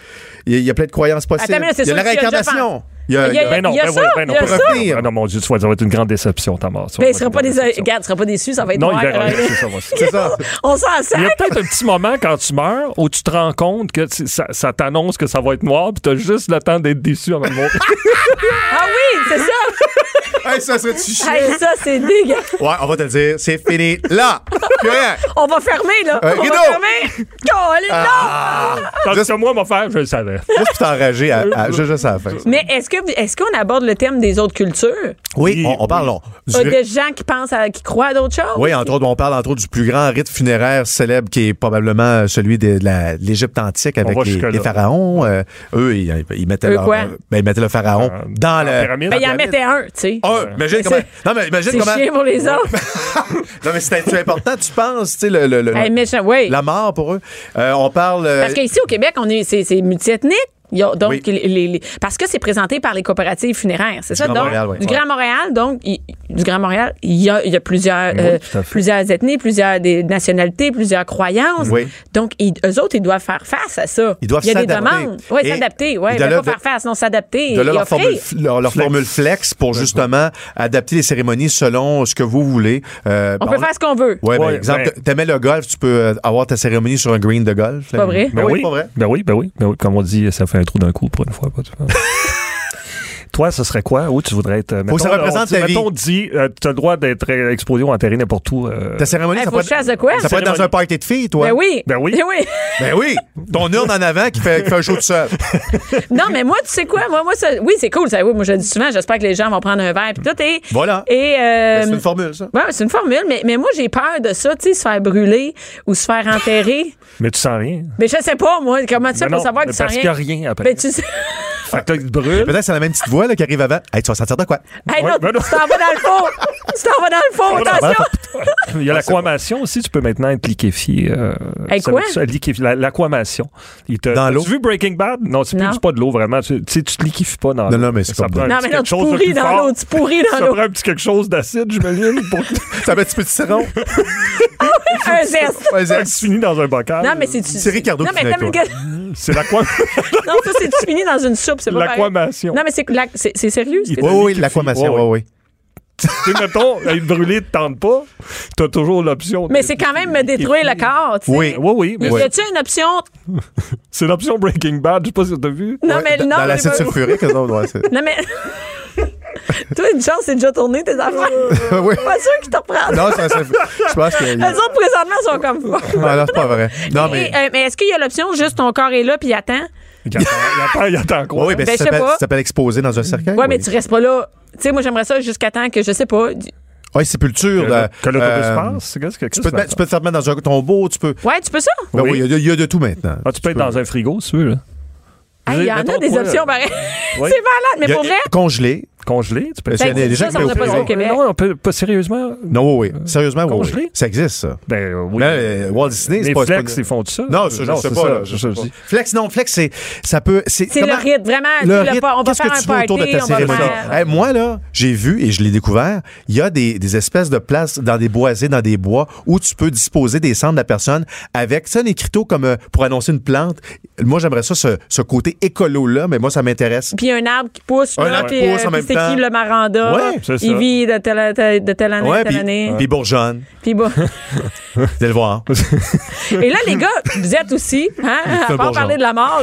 il y, y a plein de croyances possibles. Mais il y a la réincarnation. Il y a, Il y a- Ben non, il y a ben ça, oui, ben non, ça. Ah non, mon Dieu, tu vas- ça va être une grande déception, ta mort. Va il sera pas des. Regarde, tu seras pas déçu, ça va être Non, noir. il verra rien, c'est ça, va- c'est ça. On s'en Il y a peut-être un petit moment quand tu meurs où tu te rends compte que ça, ça t'annonce que ça va être noir, puis t'as juste le temps d'être déçu avant de mourir. Ah oui, c'est ça. Hey, ça serait-tu chiant? Hey, ça, c'est dégueu. Ouais, on va te le dire. C'est fini. Là. Plus rien. On va fermer, là. Euh, on Guido! va fermer. Colin, non! Tandis que moi, mon frère, je le savais. Juste pour t'enrager juste juste à la fin. Mais est-ce que est-ce qu'on aborde le thème des autres cultures? Oui, on, on parle. on- du- Euh, de gens qui pensent à, qui croient à d'autres choses? oui, entre autres, on parle entre autres du plus grand rite funéraire célèbre qui est probablement celui de, l'Égypte antique avec les, pharaons. Euh, eux, ils, ils mettaient Eux leur, quoi? ben, ils mettaient le pharaon Euh, dans en le. pyramide. Ben, il en mettait un, tu sais. Un, imagine Mais comment. c'est- Non, mais imagine C'est comment. chiant pour les autres. Non, mais c'est c'est important, tu penses, tu sais, le, le- le- Hey, méchant, oui. la mort pour eux. Euh, on parle. euh, Parce qu'ici, au Québec, on est, c'est, c'est multiethnique. Donc Oui. les- les- les- parce que c'est présenté par les coopératives funéraires, c'est ça Grand donc? Montréal, oui. du. Grand Montréal donc il- du Grand Montréal il y a, il y a plusieurs Oui, euh, plusieurs ethnies, plusieurs des nationalités, plusieurs croyances. Oui. Donc ils, eux autres ils doivent faire face à ça. Ils doivent il y a des s'adapter. demandes. Oui, s'adapter, là- pas faire face, non s'adapter de là leur formule, leur, leur Flex. formule flex pour justement adapter les cérémonies selon ce que vous voulez. Euh, On bon, peut faire ce qu'on veut. Ouais, ben, Ouais, exemple, ben- t'aimais le golf, tu peux euh, avoir ta cérémonie sur un green de golf. Pas vrai? Ben oui, oui, pas vrai. Ben oui, ben oui, ben oui. Comme on dit, ça fait un trou d'un coup pour une fois. Pas. Toi, ce serait quoi? Où tu voudrais être? euh, Faut que ça mettons, représente on dit- ta vie. Mettons, dit, euh, tu as le droit d'être euh, exposé ou enterré n'importe où. euh, Ta cérémonie, Hey, ça faut peut être, de quoi? ça peut être dans un party de filles, toi. Ben oui. Ben oui. Ben oui. Ben oui. Ton urne en avant qui fait, qui fait un show tout seul. Non, mais moi, tu sais quoi? Moi, moi ça, oui, c'est cool. Ça, oui, moi, je le dis souvent. J'espère que les gens vont prendre un verre. Puis tout. Et, Voilà. Et, euh, C'est une formule, ça. Ouais, c'est une formule, mais, mais moi, j'ai peur de ça, tu sais, se faire brûler ou se faire enterrer. Mais tu sens rien. mais je sais pas, moi, comment tu sais Ben pour savoir que mais tu sens parce rien? qu'il a rien après. Ben, tu sais. Fait que là, il te brûle. Peut-être que c'est la même petite voix là, qui arrive avant. Hey, tu vas sentir de quoi? Hey, Ouais, non, ben non. tu t'en vas dans le fond! tu t'en vas dans le fond, attention! Il y a l'aquamation aussi, tu peux maintenant être liquéfié. Euh, Hey, ça quoi? ça, la- L'aquamation. Il te- Dans l'eau? As-tu vu Breaking Bad? Non, c'est Non. plus- c'est pas de l'eau vraiment. Tu tu sais, tu te liquéfies pas dans Non, l'eau. non, mais c'est Ça comme un Non, mais non, tu pourris dans l'eau, tu pourris dans Ça l'eau. prend un petit quelque chose d'acide, j'imagine, Ça met un petit peu de citron. Un zeste. Ouais, ça c'est- se finit dans un bocal. Non, mais c'est C'est Ricardo Non, qui C'est l'aqua- Non, ça, c'est tu finis dans une soupe, c'est pas l'aquamation. Non, mais c'est c'est c'est sérieux? ce que Oui, oui, l'aquamation, oui, oui. Tu sais, mettons, être brûlé te tente pas, t'as toujours l'option. Mais c'est quand même me détruire le corps, tu sais. Oui. Oui, oui, mais Y a-tu une option? c'est l'option Breaking Bad. Je sais pas si t'as vu. Non, Ouais, mais non. Dans l'acide sulfurique, autres, ouais, c'est- Non, mais. Toi, une chance, c'est déjà tourné tes affaires. Oui. Pas sûr qu'ils te reprennent. Non, ça, ça- je pense que. Les autres, présentement, sont comme. Ah, non, c'est pas vrai. Non, Mais, mais. euh, mais est-ce qu'il y a l'option juste ton corps est là puis il attend? Il attend, il attend, quoi? Oui, ben, Ben, ça s'appelle pas. ça s'appelle exposé dans un cercueil. Ouais, mais oui. tu restes pas là. Tu sais, moi, j'aimerais ça jusqu'à temps que, je sais pas, Ouais, sépulture. Que, euh, que l'autobus euh, passe. Qu'est-ce que Tu peux, te mettre- tu peux te faire mettre dans un tombeau, tu peux. Ouais, tu peux ça? Ben Oui. oui, il y a- il y, a de tout maintenant. Ah, tu peux être dans un frigo, si tu veux. là. Hey, Il y en a Mettons, des toi, options pareilles. Oui. C'est malade, mais Il y a- pour vrai, Congelé. Congelé. Tu peux Ben, ça il y en a existe, des gens ça, on n'a pas ça au Québec. Non, on peut, pas sérieusement. Non, oui, oui. Sérieusement, oui, Congelé? oui. Ça existe, ça. Ben euh, oui. Là, euh, Walt Disney, c'est les pas... c'est flex, pas- ils font ça? Non, ça, je sais c'est pas. ça, là, je sais pas. Flex, non, flex, c'est, ça peut, c'est, c'est le rythme, vraiment. le rythme, pas- on va faire que un party, autour de ta cérémonie? faire... Hey, moi, là, j'ai vu et je l'ai découvert, il y a des, des espèces de places dans des boisés, dans des bois, où tu peux disposer des cendres de la personne avec, ça, un écriteau comme euh, pour annoncer une plante. Moi, j'aimerais ça, ce, ce côté écolo-là, mais moi, ça m'intéresse. Puis un arbre qui pousse, Un là, arbre qui pousse en même temps. Qui le maranda? Ouais, c'est ça. Il vit de telle, de telle année Ouais, telle puis, année. puis bourgeonne. Puis bon. Vous allez le voir. Et là, les gars, vous êtes aussi, hein, à part parler de la mort,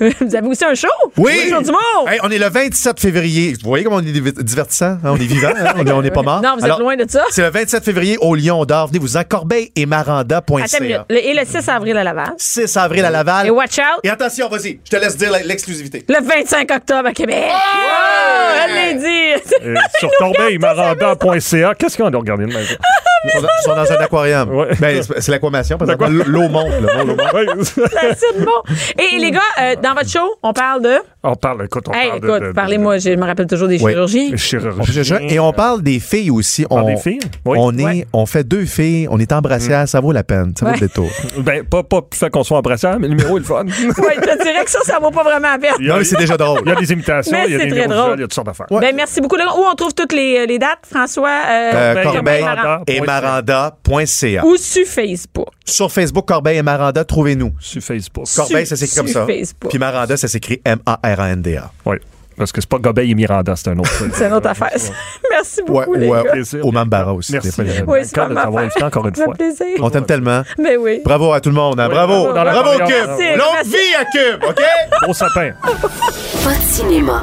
vous avez aussi un show? Oui! Show d'humour! Hey, on est le 27 février. Vous voyez comment on est div- divertissant? hein? On est vivant, hein? on est- on n'est pas mort. Non, vous êtes Alors, loin de ça. C'est le 27 février au Lion d'Or. Venez vous en corbeil et maranda.ca. Le- Et le 6 avril à Laval. 6 avril à Laval. Et watch out, Et attention, vas-y, je te laisse dire l'exclusivité. le 25 octobre à Québec. Oh, elle l'a dit. Euh, sur corbeilmaranda.ca. Qu'est-ce qu'on a regardé de même? Ils sont dans, ils sont dans un aquarium. Ouais. Ben, c'est l'aquamation, parce que l'eau monte. là. L'eau monte. Ouais. C'est bon. Et les gars, euh, dans votre show, on parle de? on parle, écoute, on Hey, parle de- écoute, de- de- parlez-moi, je me rappelle toujours des Oui. chirurgien. fait- Et on parle des filles aussi. On, des filles? Oui. on, est, Ouais. on fait deux filles, on est embrassées, ça vaut la peine, ça vaut Ouais. le détour. Ben, pas, pas fait qu'on soit embrasseur, mais le numéro est le fun. Oui, je te dirais que ça, ça vaut pas vraiment la peine. Il y a- Non, mais c'est déjà drôle. Il y a des imitations, Mais il y a c'est des très drôle. il y a toutes sortes Ouais. Ben, merci beaucoup. Où on trouve toutes les, les dates, François? Euh, Euh, Ben, Corbeil Maranda? et maranda.ca. Ou sur Facebook. Sur Facebook, Corbeil et Maranda, trouvez-nous. Sur Facebook. Corbeil, ça s'écrit comme ça. Facebook. Puis Maranda, ça s'écrit M-A-R-A-N-D-A. Oui. Parce que c'est pas Gobeil et Miranda, c'est un autre. C'est une autre affaire. merci Ouais, beaucoup, les ouais, gars. Plaisir. au Mambara aussi. Merci. Oui, Encore c'est pas ma invité encore une Ça fait fois. plaisir. On t'aime tellement. Mais oui. Bravo à tout le monde. hein. Oui, bravo. bravo dans la Bravo. Cube. Merci, Longue vie à Cube, OK? Gros sapin. Pas de cinéma,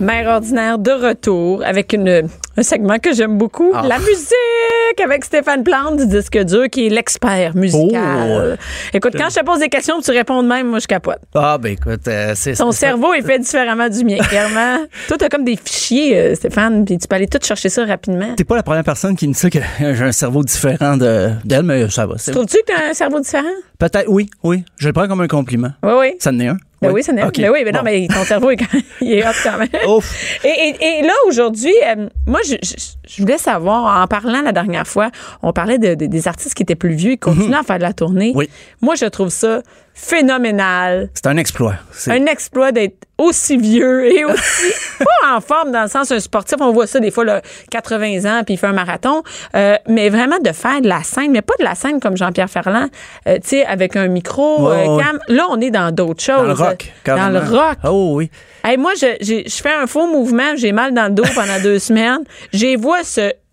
Mère ordinaire de retour avec une, un segment que j'aime beaucoup, Ah. la musique avec Stéphane Plante du disque dur qui est l'expert musical. Écoute, quand je te pose des questions, tu réponds de même, moi je capote. Ah, ben écoute, euh, c'est Ton cerveau est fait différemment du mien, clairement. Toi, t'as comme des fichiers, euh, Stéphane, puis tu peux aller tout chercher ça rapidement. T'es pas la première personne qui me dit que j'ai un cerveau différent de- d'elle, mais ça va. Trouves-tu que t'as un cerveau différent? Peut-être, oui, oui. Je le prends comme un compliment. Oui, oui. Ça en est un. Ben oui, ça n'est Ok. Ben oui, mais non, mais ton cerveau est, quand- il est hot quand même. Ouf. Et, et- et là, aujourd'hui, euh, moi, je, je- je voulais savoir, en parlant la dernière fois, on parlait de, de- des artistes qui étaient plus vieux et qui continuaient à faire de la tournée. Oui. Moi, je trouve ça phénoménal. C'est un exploit. Un exploit d'être aussi vieux et aussi pas en forme dans le sens un sportif. On voit ça des fois, là, 80 ans, puis il fait un marathon. Euh, mais vraiment de faire de la scène, mais pas de la scène comme Jean-Pierre Ferland, euh, tu sais, avec un micro, euh, ouais. cam. Là, on est dans d'autres choses. Dans le rock. Dans le rock. Oh oui. Hey, moi, je, fais un faux mouvement, j'ai mal dans le dos pendant deux semaines. J'ai vois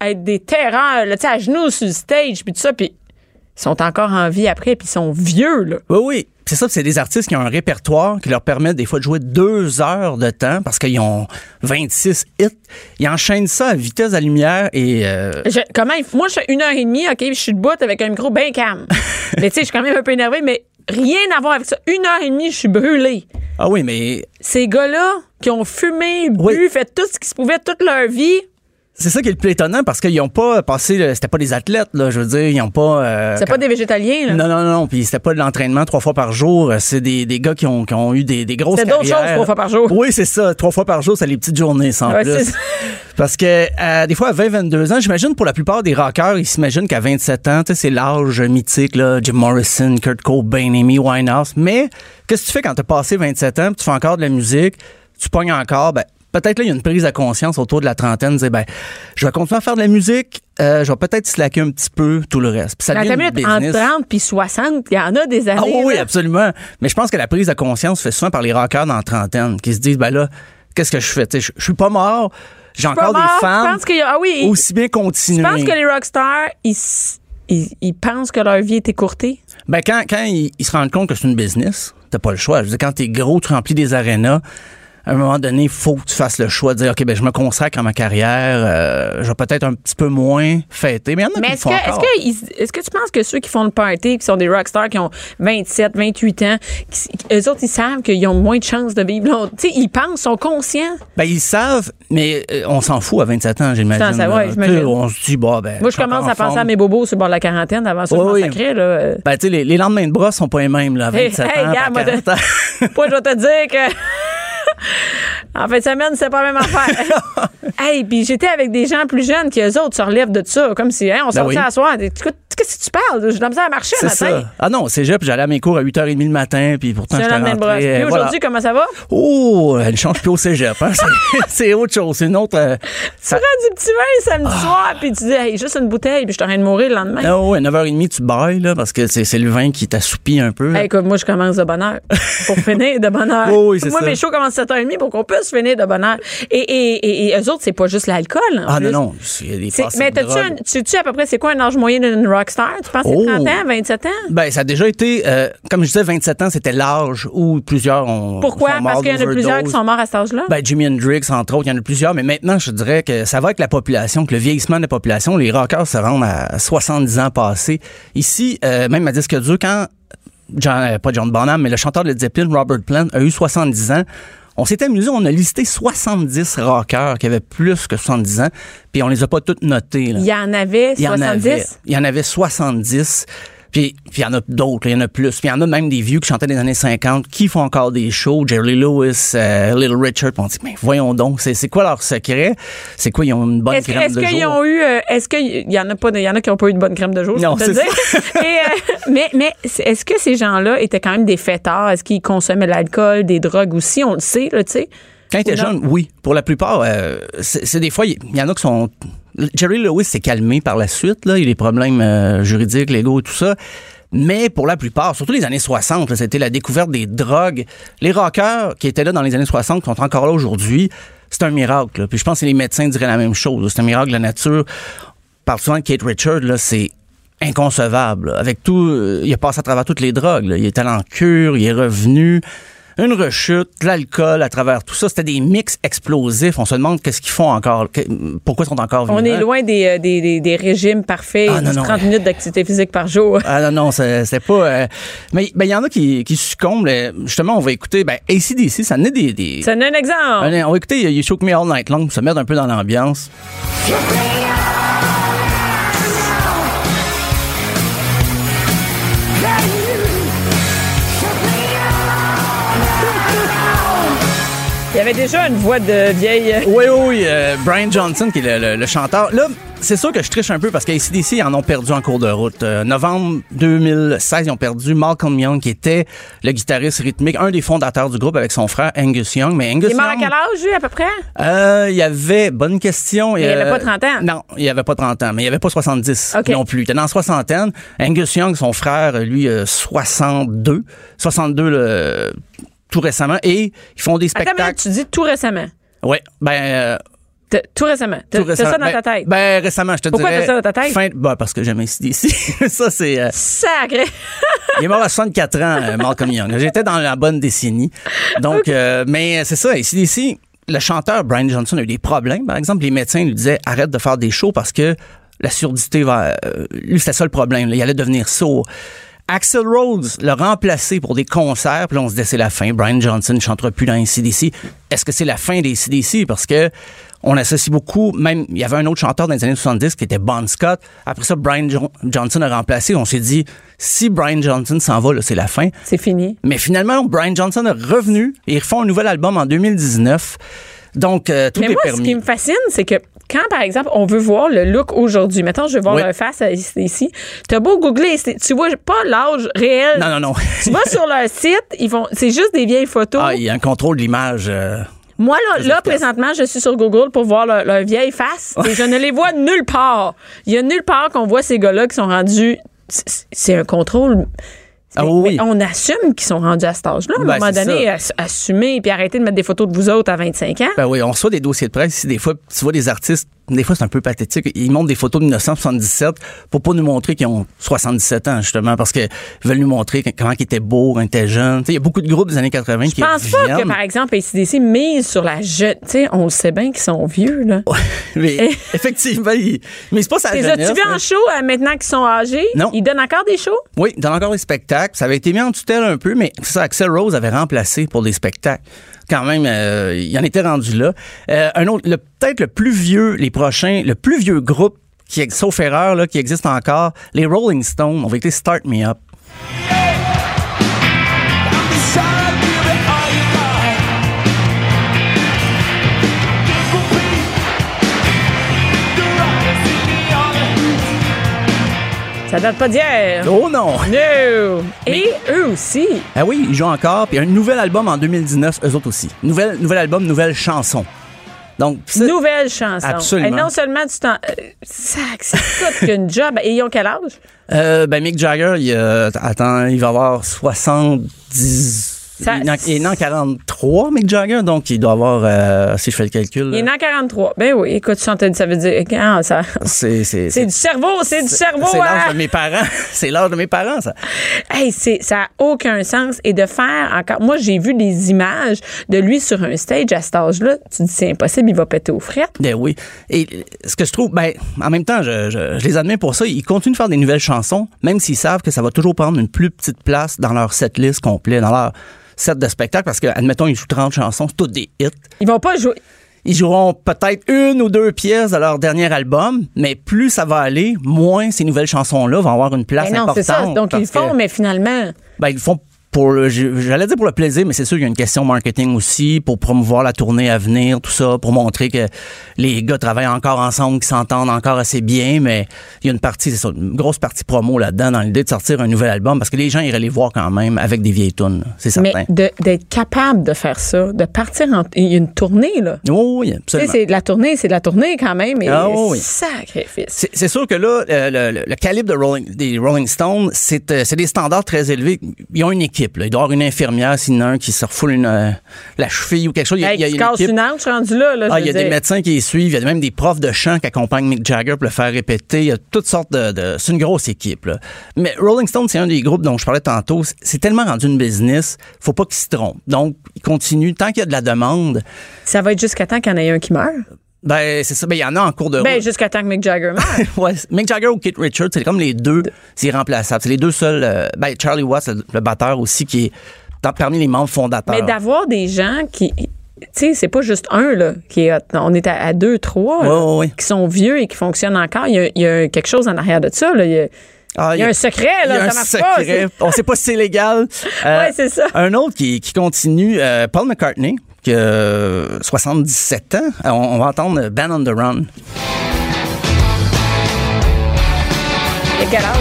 être des terreurs, là, tu sais, à genoux sur le stage, puis tout ça, puis sont encore en vie après, puis ils sont vieux, là. Oui, oui. C'est ça, c'est des artistes qui ont un répertoire qui leur permet des fois de jouer deux heures de temps parce qu'ils ont 26 hits. Ils enchaînent ça à vitesse de la lumière et euh, Je- comment moi, je fais une heure et demie, OK, je suis debout avec un micro bien calme. mais tu sais, je suis quand même un peu énervé, mais rien à voir avec ça. Une heure et demie, je suis brûlée. ah oui, mais Ces gars-là qui ont fumé, bu, Oui. fait tout ce qui se pouvait toute leur vie, c'est ça qui est le plus étonnant parce qu'ils ont pas passé, c'était pas des athlètes là, je veux dire, ils ont pas. euh, c'est pas des végétaliens, là. Non, non, non, puis c'était pas de l'entraînement trois fois par jour. C'est des, des gars qui ont, qui ont eu des, des grosses C'est d'autres choses trois fois par jour. Oui, c'est ça. Trois fois par jour, c'est les petites journées sans Ouais, plus. Parce que euh, des fois, à 20-22 ans, j'imagine pour la plupart des rockers, ils s'imaginent qu'à 27 ans, tu sais, c'est l'âge mythique, là, Jim Morrison, Kurt Cobain, Amy Winehouse. Mais qu'est-ce que tu fais quand t'as passé 27 ans, puis tu fais encore de la musique, tu pognes encore, ben, peut-être là, il y a une prise de conscience autour de la trentaine, dire, ben, je vais continuer à faire de la musique, euh, je vais peut-être slacker un petit peu tout le reste. Puis ça devient une une minute, entre business. 30 puis 60, il y en a des années. Ah oui, oui, là. absolument. Mais je pense que la prise de conscience se fait souvent par les rockers dans la trentaine qui se disent, ben là, qu'est-ce que je fais? Je je suis pas mort, j'ai encore mort, des fans. Je pense a, ah oui, aussi bien je continuer. pense que les rockstars, ils, ils, ils pensent que leur vie est écourtée. Ben, quand, quand ils, ils se rendent compte que c'est une business, t'as pas le choix. Je veux dire, quand t'es gros, tu remplis des arénas, à un moment donné, il faut que tu fasses le choix de dire, OK, ben, je me consacre à ma carrière, euh, je vais peut-être un petit peu moins fêter. Mais il y en a Mais qui le est-ce font que, est-ce, que, est-ce que tu penses que ceux qui font le party, qui sont des rockstars, qui ont 27, 28 ans, qui, eux autres, ils savent qu'ils ont moins de chances de vivre longtemps? Tu sais, ils pensent, sont conscients. Ben, ils savent, mais euh, on s'en fout à 27 ans, j'imagine. Ça, ouais, On se dit, bah, ben. Moi, je commence à en penser à mes bobos sur le bord de la quarantaine avant ça, je Oui, m'en oui. là. Euh, Ben, tu sais, les, les lendemains de bras sont pas les mêmes, là, à Hey, 27 hey, ans. gars, à moi, 40 ans. Moi, je vais te dire que. En fin de semaine, c'est pas la même affaire. hey, puis j'étais avec des gens plus jeunes qui, eux autres, se relèvent de ça. Comme si, hein, on sortait oui. à soir. Écoute, Qu'est-ce que tu parles? J'ai de la misère à marcher le matin. ça. Ah non, c'est puis j'allais à mes cours à 8h30 le matin, puis pourtant, j'étais rentré. Puis euh, aujourd'hui, voilà. comment ça va? Oh, elle ne change plus au cégep. Hein? C'est- autre chose. C'est une autre. euh, Tu prends du petit vin samedi soir, puis tu dis, hey, juste une bouteille, puis je suis en train de mourir le lendemain. Ah ouais, 9h30, tu bailles, là, parce que c'est le vin qui t'assoupit un peu. Hey, écoute, moi, je commence de bonne heure. Pour finir de bonne heure. Oui, oui, moi, ça. mes shows commencent à 7h30 pour qu'on puisse finir de bonne heure. Et, et, et, et eux autres, c'est pas juste l'alcool. ah plus. non, non. Y a des mais un- tu sais à peu près c'est quoi un âge moyen d'une Tu penses que Oh. c'est 30 ans, 27 ans? Ben, ça a déjà été, euh, comme je disais, 27 ans, c'était l'âge où plusieurs ont. Pourquoi? sont Parce qu'il y en a plusieurs qui sont morts à cet âge-là? Ben, Jimi Hendrix, entre autres, il y en a plusieurs, mais maintenant, je dirais que ça va avec la population, que le vieillissement de la population, les rockers se rendent à 70 ans passés. Ici, euh, même à disque dur, quand, John- euh, pas John Bonham, mais le chanteur de Zeppelin, Robert Plant, a eu 70 ans, on s'est amusé, on a listé 70 rockers qui avaient plus que 70 ans, puis on les a pas toutes notés. là. il y en avait Il y en 70? avait. Il y en avait 70. Puis, puis il y en a d'autres, il y en a plus. Puis il y en a même des vieux qui chantaient des années 50 qui font encore des shows. Jerry Lewis, euh, Little Richard. Puis on dit, mais voyons donc, c'est, quoi leur secret? C'est quoi, ils ont une bonne Est-ce, crème est-ce de qu'ils jour? ont eu. euh, est-ce qu'il y en a pas, il y en a qui n'ont pas eu de bonne crème de jour, Non, c'est dire? Et, euh, mais, mais est-ce que ces gens-là étaient quand même des fêtards? Est-ce qu'ils consommaient de l'alcool, des drogues aussi? On le sait, là, tu sais. Quand ils étaient Non. jeunes, oui. Pour la plupart, euh, c'est, des fois, il y, en a qui sont... Jerry Lewis s'est calmé par la suite. Là. Il y a des problèmes euh, juridiques, légaux et tout ça. Mais pour la plupart, surtout les années 60, là, c'était la découverte des drogues. Les rockers qui étaient là dans les années 60, qui sont encore là aujourd'hui, c'est un miracle. là. Puis je pense que les médecins diraient la même chose. C'est un miracle de la nature. Parle souvent de Kate Richard, là, c'est inconcevable. là. Avec tout, euh, il a passé à travers toutes les drogues. là. Il est allé en cure, il est revenu. Une rechute, de l'alcool à travers tout ça. C'était des mix explosifs. On se demande qu'est-ce qu'ils font encore. pourquoi ils sont encore vivants. On est loin des, euh, des, des, des régimes parfaits, Ah, non, non. 30 minutes d'activité physique par jour. Ah non, non, c'est pas... euh, mais ben, il y en a qui, qui succombent. Justement, on va écouter... Ben, ACDC, ça en est des... des C'est un exemple. On va écouter You Shook Me All Night Long pour se mettre un peu dans l'ambiance. Y avait déjà une voix de vieille. Oui, oui, oui. euh, Brian Johnson, qui est le, le- le chanteur. Là, c'est sûr que je triche un peu parce qu'ACDC, ils en ont perdu en cours de route. Euh, novembre 2016, ils ont perdu Malcolm Young, qui était le guitariste rythmique, un des fondateurs du groupe avec son frère Angus Young. Mais Angus Il est mort à quel âge, lui, à peu près? euh, il y avait, bonne question. il avait pas 30 ans. Non, il avait pas 30 ans, mais il avait pas 70 OK. non plus. Il était dans la soixantaine. Angus Young, son frère, lui, euh, 62. 62 le- tout récemment. Et ils font des Attends, spectacles. tu dis tout récemment. Ouais, ben... euh, Tout récemment. T'as tout t'as ça récemment. dans ta Ben- tête. Ben, récemment, je te Pourquoi dirais. t'as ça dans ta tête? Fin, ben, parce que j'aime ici. ça, c'est. euh, Sacré. il est mort à 64 ans, euh, Malcolm Young. J'étais dans la bonne décennie. Donc, euh, mais c'est ça. Ici, ici, le chanteur Brian Johnson a eu des problèmes. Par exemple, les médecins lui disaient arrête de faire des shows parce que la surdité va. euh, lui, c'était ça le problème. là. Il allait devenir sourd. Axel Rhodes l'a remplacé pour des concerts, puis là, on se disait c'est la fin. Brian Johnson ne chantera plus dans les CDC. Est-ce que c'est la fin des CDC? Parce que on associe beaucoup, même, il y avait un autre chanteur dans les années 70 qui était Bon Scott. Après ça, Brian Jo- Johnson a remplacé. On s'est dit, si Brian Johnson s'en va, c'est la fin. C'est fini. Mais finalement, Brian Johnson est revenu et ils refont un nouvel album en 2019. Donc, euh, tout Mais est moi, ce qui me fascine, c'est que quand, par exemple, on veut voir le look aujourd'hui, mettons, je veux voir Oui. leur face ici, t'as beau googler, tu vois pas l'âge réel. Non, non, non. Tu vas sur leur site, ils vont, c'est juste des vieilles photos. ah, il y a un contrôle de l'image. euh, Moi, là, là présentement, je suis sur Google pour voir leur, leur vieille face et je ne les vois nulle part. Il y a nulle part qu'on voit ces gars-là qui sont rendus. C'est un contrôle. Ah oui. on assume qu'ils sont rendus à cet âge-là. À un Ben, moment donné, ass- assumer puis arrêter de mettre des photos de vous autres à 25 ans. Ben oui, on reçoit des dossiers de presse. Des fois, tu vois des artistes des fois, c'est un peu pathétique. Ils montrent des photos de 1977 pour pas nous montrer qu'ils ont 77 ans, justement, parce qu'ils veulent nous montrer comment ils étaient beaux quand ils étaient jeunes. Il y a beaucoup de groupes des années 80 Je qui pense pas que, par exemple, ACDC mise sur la jeune. Sais, on sait bien qu'ils sont vieux, là. Mais effectivement, ils- mais c'est pas ça. Les as-tu vus en show euh, maintenant qu'ils sont âgés? Non. Ils donnent encore des shows? Oui, dans encore des spectacles. Ça avait été mis en tutelle un peu, mais ça, Axel Rose avait remplacé pour des spectacles. Quand même, euh, il en était rendu là. Euh, un autre, peut-être le plus vieux, les prochains, le plus vieux groupe qui, sauf erreur, là, qui existe encore, les Rolling Stones, ont été Start Me Up. Ça date pas d'hier. Oh non! No! Et eux aussi. Ah oui, ils jouent encore. Puis un nouvel album en 2019, eux autres aussi. Nouvel, nouvel album, nouvelle chanson. Donc, Nouvelle chanson. Absolument. Et non seulement tu t'en. sac, c'est tout qu'une job. Et ils ont quel âge? euh, ben Mick Jagger, il, euh, attends, il va avoir 70... Ça- il, est né en 43, Mick Jagger, donc il doit avoir, euh, si je fais le calcul... Il est né en 43. Ben oui, écoute, ça ça veut dire. ça- C'est du cerveau, c'est du cerveau. C'est l'âge hein? de mes parents. C'est l'âge de mes parents, ça. Hey, c'est, ça n'a aucun sens. Et de faire encore. Moi, j'ai vu des images de lui sur un stage à cet âge-là. Tu dis, c'est impossible, il va péter aux frettes. Ben oui. Et ce que je trouve, ben, en même temps, je, je- je les admets pour ça. Ils continuent de faire des nouvelles chansons, même s'ils savent que ça va toujours prendre une plus petite place dans leur setlist complet, dans leur set de spectacle, parce que, admettons, ils jouent 30 chansons, toutes des hits. Ils vont pas jouer. Ils joueront peut-être une ou deux pièces de leur dernier album, mais plus ça va aller, moins ces nouvelles chansons-là vont avoir une place Ben non, c'est importante. ça. Donc, ils le parce que- font, mais finalement. Ben, ils le font pour le, j'allais dire pour le plaisir, mais c'est sûr qu'il y a une question marketing aussi, pour promouvoir la tournée à venir, tout ça, pour montrer que les gars travaillent encore ensemble, qu'ils s'entendent encore assez bien, mais il y a une partie, c'est ça, une grosse partie promo là-dedans, dans l'idée de sortir un nouvel album, parce que les gens iraient les voir quand même avec des vieilles tunes, c'est certain. Mais d'être capable de faire ça, de partir en. Il y a une tournée, là. Oh, oui, absolument. c'est de la tournée, c'est de la tournée quand même. Et Ah oui. sacrifice. C'est c'est sûr que là, euh, le, le- le calibre de Rolling- des Rolling Stones, c'est euh, c'est des standards très élevés. Ils ont une équipe. Là. Il doit y avoir une infirmière, s'il y en a un qui se refoule une, euh, la cheville ou quelque chose. Il y a, Hey, il y a tu une casses équipe. une hanche rendu là. là Ah, je il y a veux des médecins qui les suivent, il y a même des profs de chant qui accompagnent Mick Jagger pour le faire répéter. Il y a toutes sortes de. de- c'est une grosse équipe. Là. Mais Rolling Stone, c'est un des groupes dont je parlais tantôt. C'est- C'est tellement rendu une business, faut pas qu'ils se trompent. Donc, ils continuent. Tant qu'il y a de la demande, Ça va être jusqu'à temps qu'il y en ait un qui meurt. Ben c'est ça. Ben, il y en a en cours de Ben, route. jusqu'à temps que Mick Jagger. Ouais, Mick Jagger ou Kate Richards, c'est comme les deux, c'est irremplaçable. C'est les deux seuls. euh, ben, Charlie Watts, le, le batteur aussi, qui est dans- parmi les membres fondateurs. Mais d'avoir des gens qui. Tu sais, c'est pas juste un, là, qui est. hot. On est à, à deux, trois, là, Ouais, ouais, ouais. qui sont vieux et qui fonctionnent encore. Il y a, il y a quelque chose en arrière de ça, là. Il y a, Ah, il y a un secret, il y a là. un Ça marche pas. secret. c'est- On sait pas si c'est légal. Euh, Ouais, c'est ça. Un autre qui, qui continue, euh, Paul McCartney, qui a euh, 77 ans. Euh, On, on va entendre Band on the Run. Il quel âge?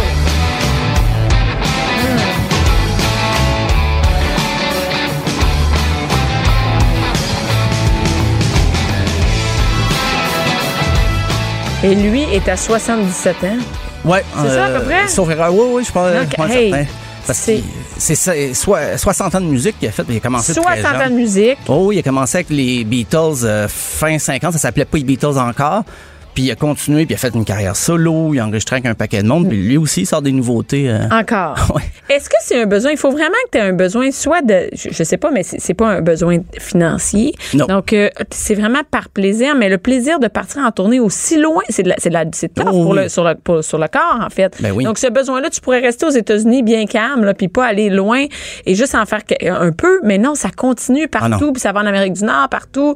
Et lui est à 77 ans. Ouais. C'est ça, à peu près? Sauf erreur. Oui, oui, je pense. Donc, je pense hey, certain. Parce que c'est- soit- 60 ans de musique qu'il a fait. Il a commencé très 60 jeune. ans de musique. Oh, il a commencé avec les Beatles euh, fin 50, ça s'appelait pas les Beatles encore. Puis il a continué, puis il a fait une carrière solo, il a enregistré avec un paquet de monde, puis lui aussi il sort des nouveautés. euh. Encore. Ouais. Est-ce que c'est un besoin? Il faut vraiment que tu aies un besoin, soit de. Je, je sais pas, mais c'est pas un besoin financier. Non. Donc, euh, c'est vraiment par plaisir, mais le plaisir de partir en tournée aussi loin, c'est de la- c'est de la- tough Oh, pour oui. le, sur, le, pour- sur le corps, en fait. Ben oui. Donc, ce besoin-là, tu pourrais rester aux États-Unis bien calme, là, puis pas aller loin et juste en faire un peu, mais non, ça continue Ah partout, puis ça va en Amérique du Nord, partout.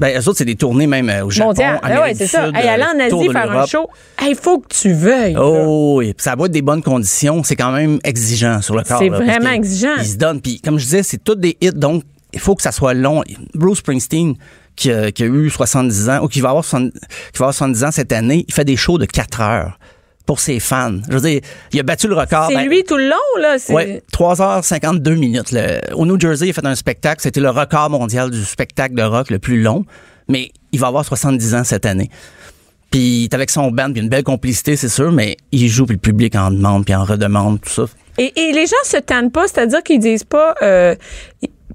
Ben, eux autres, c'est des tournées même euh, au Japon, mondial. Ah Amérique ouais, c'est ça. Sud, Hey, aller euh, en Asie faire un show, il faut que tu veuilles. Oh, oui. Puis ça va être des bonnes conditions. C'est quand même exigeant sur le corps. C'est vraiment exigeant. Il se donne. Puis comme je disais, c'est tous des hits, donc il faut que ça soit long. Bruce Springsteen, qui, a- qui a eu 70 ans, ou qui va, avoir 70, qui va avoir 70 ans cette année, il fait des shows de 4 heures pour ses fans. Je veux dire, il a battu le record. C'est Ben, lui tout le long, là. Ouais, 3h52 minutes. Le- au New Jersey, il a fait un spectacle. C'était le record mondial du spectacle de rock le plus long. Mais il va avoir 70 ans cette année. Puis il est avec son band, puis une belle complicité, c'est sûr, mais il joue, puis le public en demande, puis en redemande, tout ça. Et, et les gens se tannent pas, c'est-à-dire qu'ils disent pas. euh,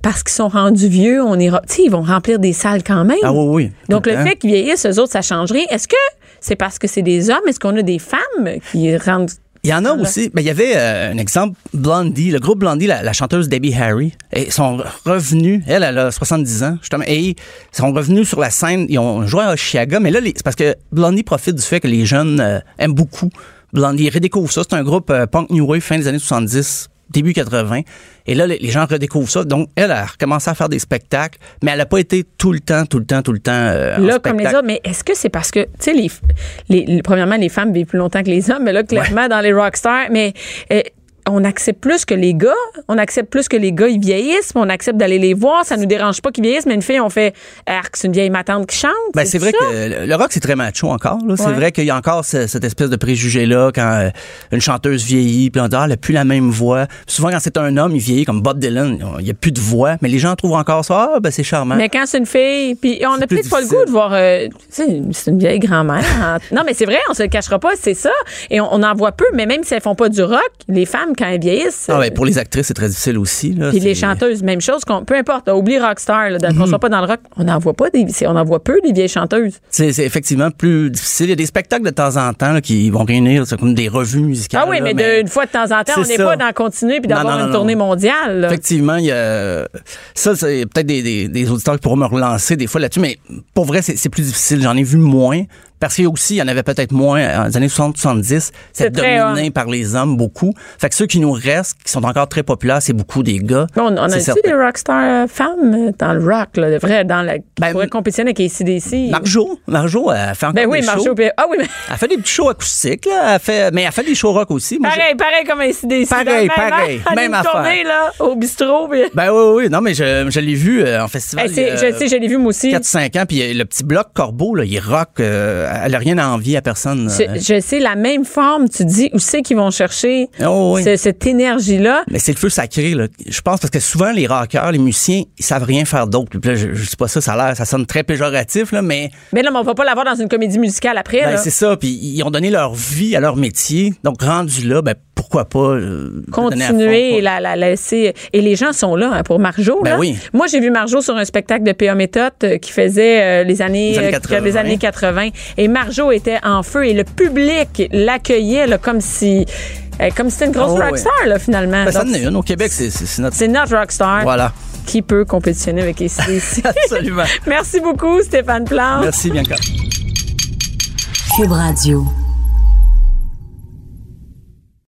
parce qu'ils sont rendus vieux, on ira. Tu sais, ils vont remplir des salles quand même. Ah oui, oui. Donc, le temps. fait qu'ils vieillissent, eux autres, ça change rien. Est-ce que c'est parce que c'est des hommes? Est-ce qu'on a des femmes qui rendent. Il y en a aussi. Il y avait euh, un exemple, Blondie, le groupe Blondie, la, la chanteuse Debbie Harry. Et sont revenus, elle, elle a 70 ans, justement, et ils sont revenus sur la scène. Ils ont joué à Chicago, mais là, c'est parce que Blondie profite du fait que les jeunes euh, aiment beaucoup Blondie. Ils redécouvrent ça. C'est un groupe euh, punk new wave fin des années 70 début 80. Et là, les, gens redécouvrent ça. Donc, elle a recommencé à faire des spectacles, mais elle n'a pas été tout le temps, tout le temps, tout le temps euh, en Là, comme les autres, mais est-ce que c'est parce que, tu sais, les, les, les- premièrement, les femmes vivent plus longtemps que les hommes, mais là, clairement, dans les rockstars, mais euh, on accepte plus que les gars, on accepte plus que les gars, ils vieillissent, on accepte d'aller les voir, ça nous dérange pas qu'ils vieillissent, mais une fille, on fait, arc, c'est une vieille matante qui chante. Ben, c'est vrai ça? que le- rock, c'est très macho encore. là. C'est vrai qu'il y a encore ce- cette espèce de préjugé-là quand euh, une chanteuse vieillit, puis on dit, ah, elle a plus la même voix. Souvent, quand c'est un homme, il vieillit comme Bob Dylan, il n'y a plus de voix, mais les gens trouvent encore ça, ah, ben, c'est charmant. Mais quand c'est une fille, puis on C'est a plus peut-être pas le goût de voir. euh, c'est une vieille grand-mère. hein. non, mais c'est vrai, on se le cachera pas, c'est ça. Et on, on en voit peu, mais même si elles font pas du rock, les femmes, quand elles vieillissent. Ah, ben, pour les actrices, c'est très difficile aussi. Là. Puis les chanteuses, même chose. peu importe, oublie Rockstar, là, qu'on soit pas dans le rock, on n'en voit pas des, on en voit peu des vieilles chanteuses. C'est effectivement plus difficile. Il y a des spectacles de temps en temps là, qui vont réunir, c'est comme des revues musicales. Ah oui, mais, de- une fois de temps en temps, on n'est pas dans continuer puis d'avoir une non, tournée non. mondiale. là. Effectivement, il y a ça, c'est peut-être des, des, des auditeurs qui pourront me relancer des fois là-dessus, mais pour vrai, c'est plus difficile. J'en ai vu moins. Parce qu'il y a aussi, il y en avait peut-être moins dans les années 60-70. C'est dominé par les hommes beaucoup. Fait que ceux qui nous restent, qui sont encore très populaires, c'est beaucoup des gars. On, a-tu certain. des rockstars euh, femmes euh, dans le rock, là, de vrai, dans la, qui Ben, pourraient compétitionner avec ACDC? Marjo, Marjo, elle fait encore Ben oui, des Marjo. shows. puis- Ah oui, mais Elle fait des petits shows acoustiques, là. Elle fait, mais elle fait des shows rock aussi. Moi, pareil, pareil comme ACDC. Pareil, Dans le même- pareil, elle a même affaire. tournée, là, au bistrot. puis- Ben oui, oui, non, mais je, je l'ai vu euh, en festival. Hey, c'est- il y a je sais, je l'ai vu moi aussi. 4-5 ans, puis euh, le petit bloc Corbeau, là, il rock, euh, elle a rien à envier à personne. Je, euh. je sais, la même forme, tu dis, où c'est qu'ils vont chercher Oh, oui. ce- cette énergie-là? Mais c'est le feu sacré, là. Je pense parce que souvent, les rockers, les musiciens, ils savent rien faire d'autre. Je, je dis pas ça, ça a l'air, ça sonne très péjoratif, là, mais Mais là, mais on va pas l'avoir dans une comédie musicale après. ben, là. c'est ça. Puis ils ont donné leur vie à leur métier. Donc, rendu là, ben, pourquoi pas euh, continuer et la, la laisser. Et les gens sont là hein, pour Marjo. Ben là. oui. Moi, j'ai vu Marjo sur un spectacle de PA Méthode euh, qui faisait euh, les années, Les années euh, 80. les années 80. Et Marjo était en feu et le public l'accueillait là, comme si euh, comme si c'était une grosse Oh, rockstar là, finalement. Ben, ça Donc, en est une. Au Québec, c'est c'est- c'est notre. c'est notre rockstar Voilà. qui peut compétitionner avec ACDC. Absolument. Merci beaucoup, Stéphane Plante. Merci, Bianca. Cube Radio.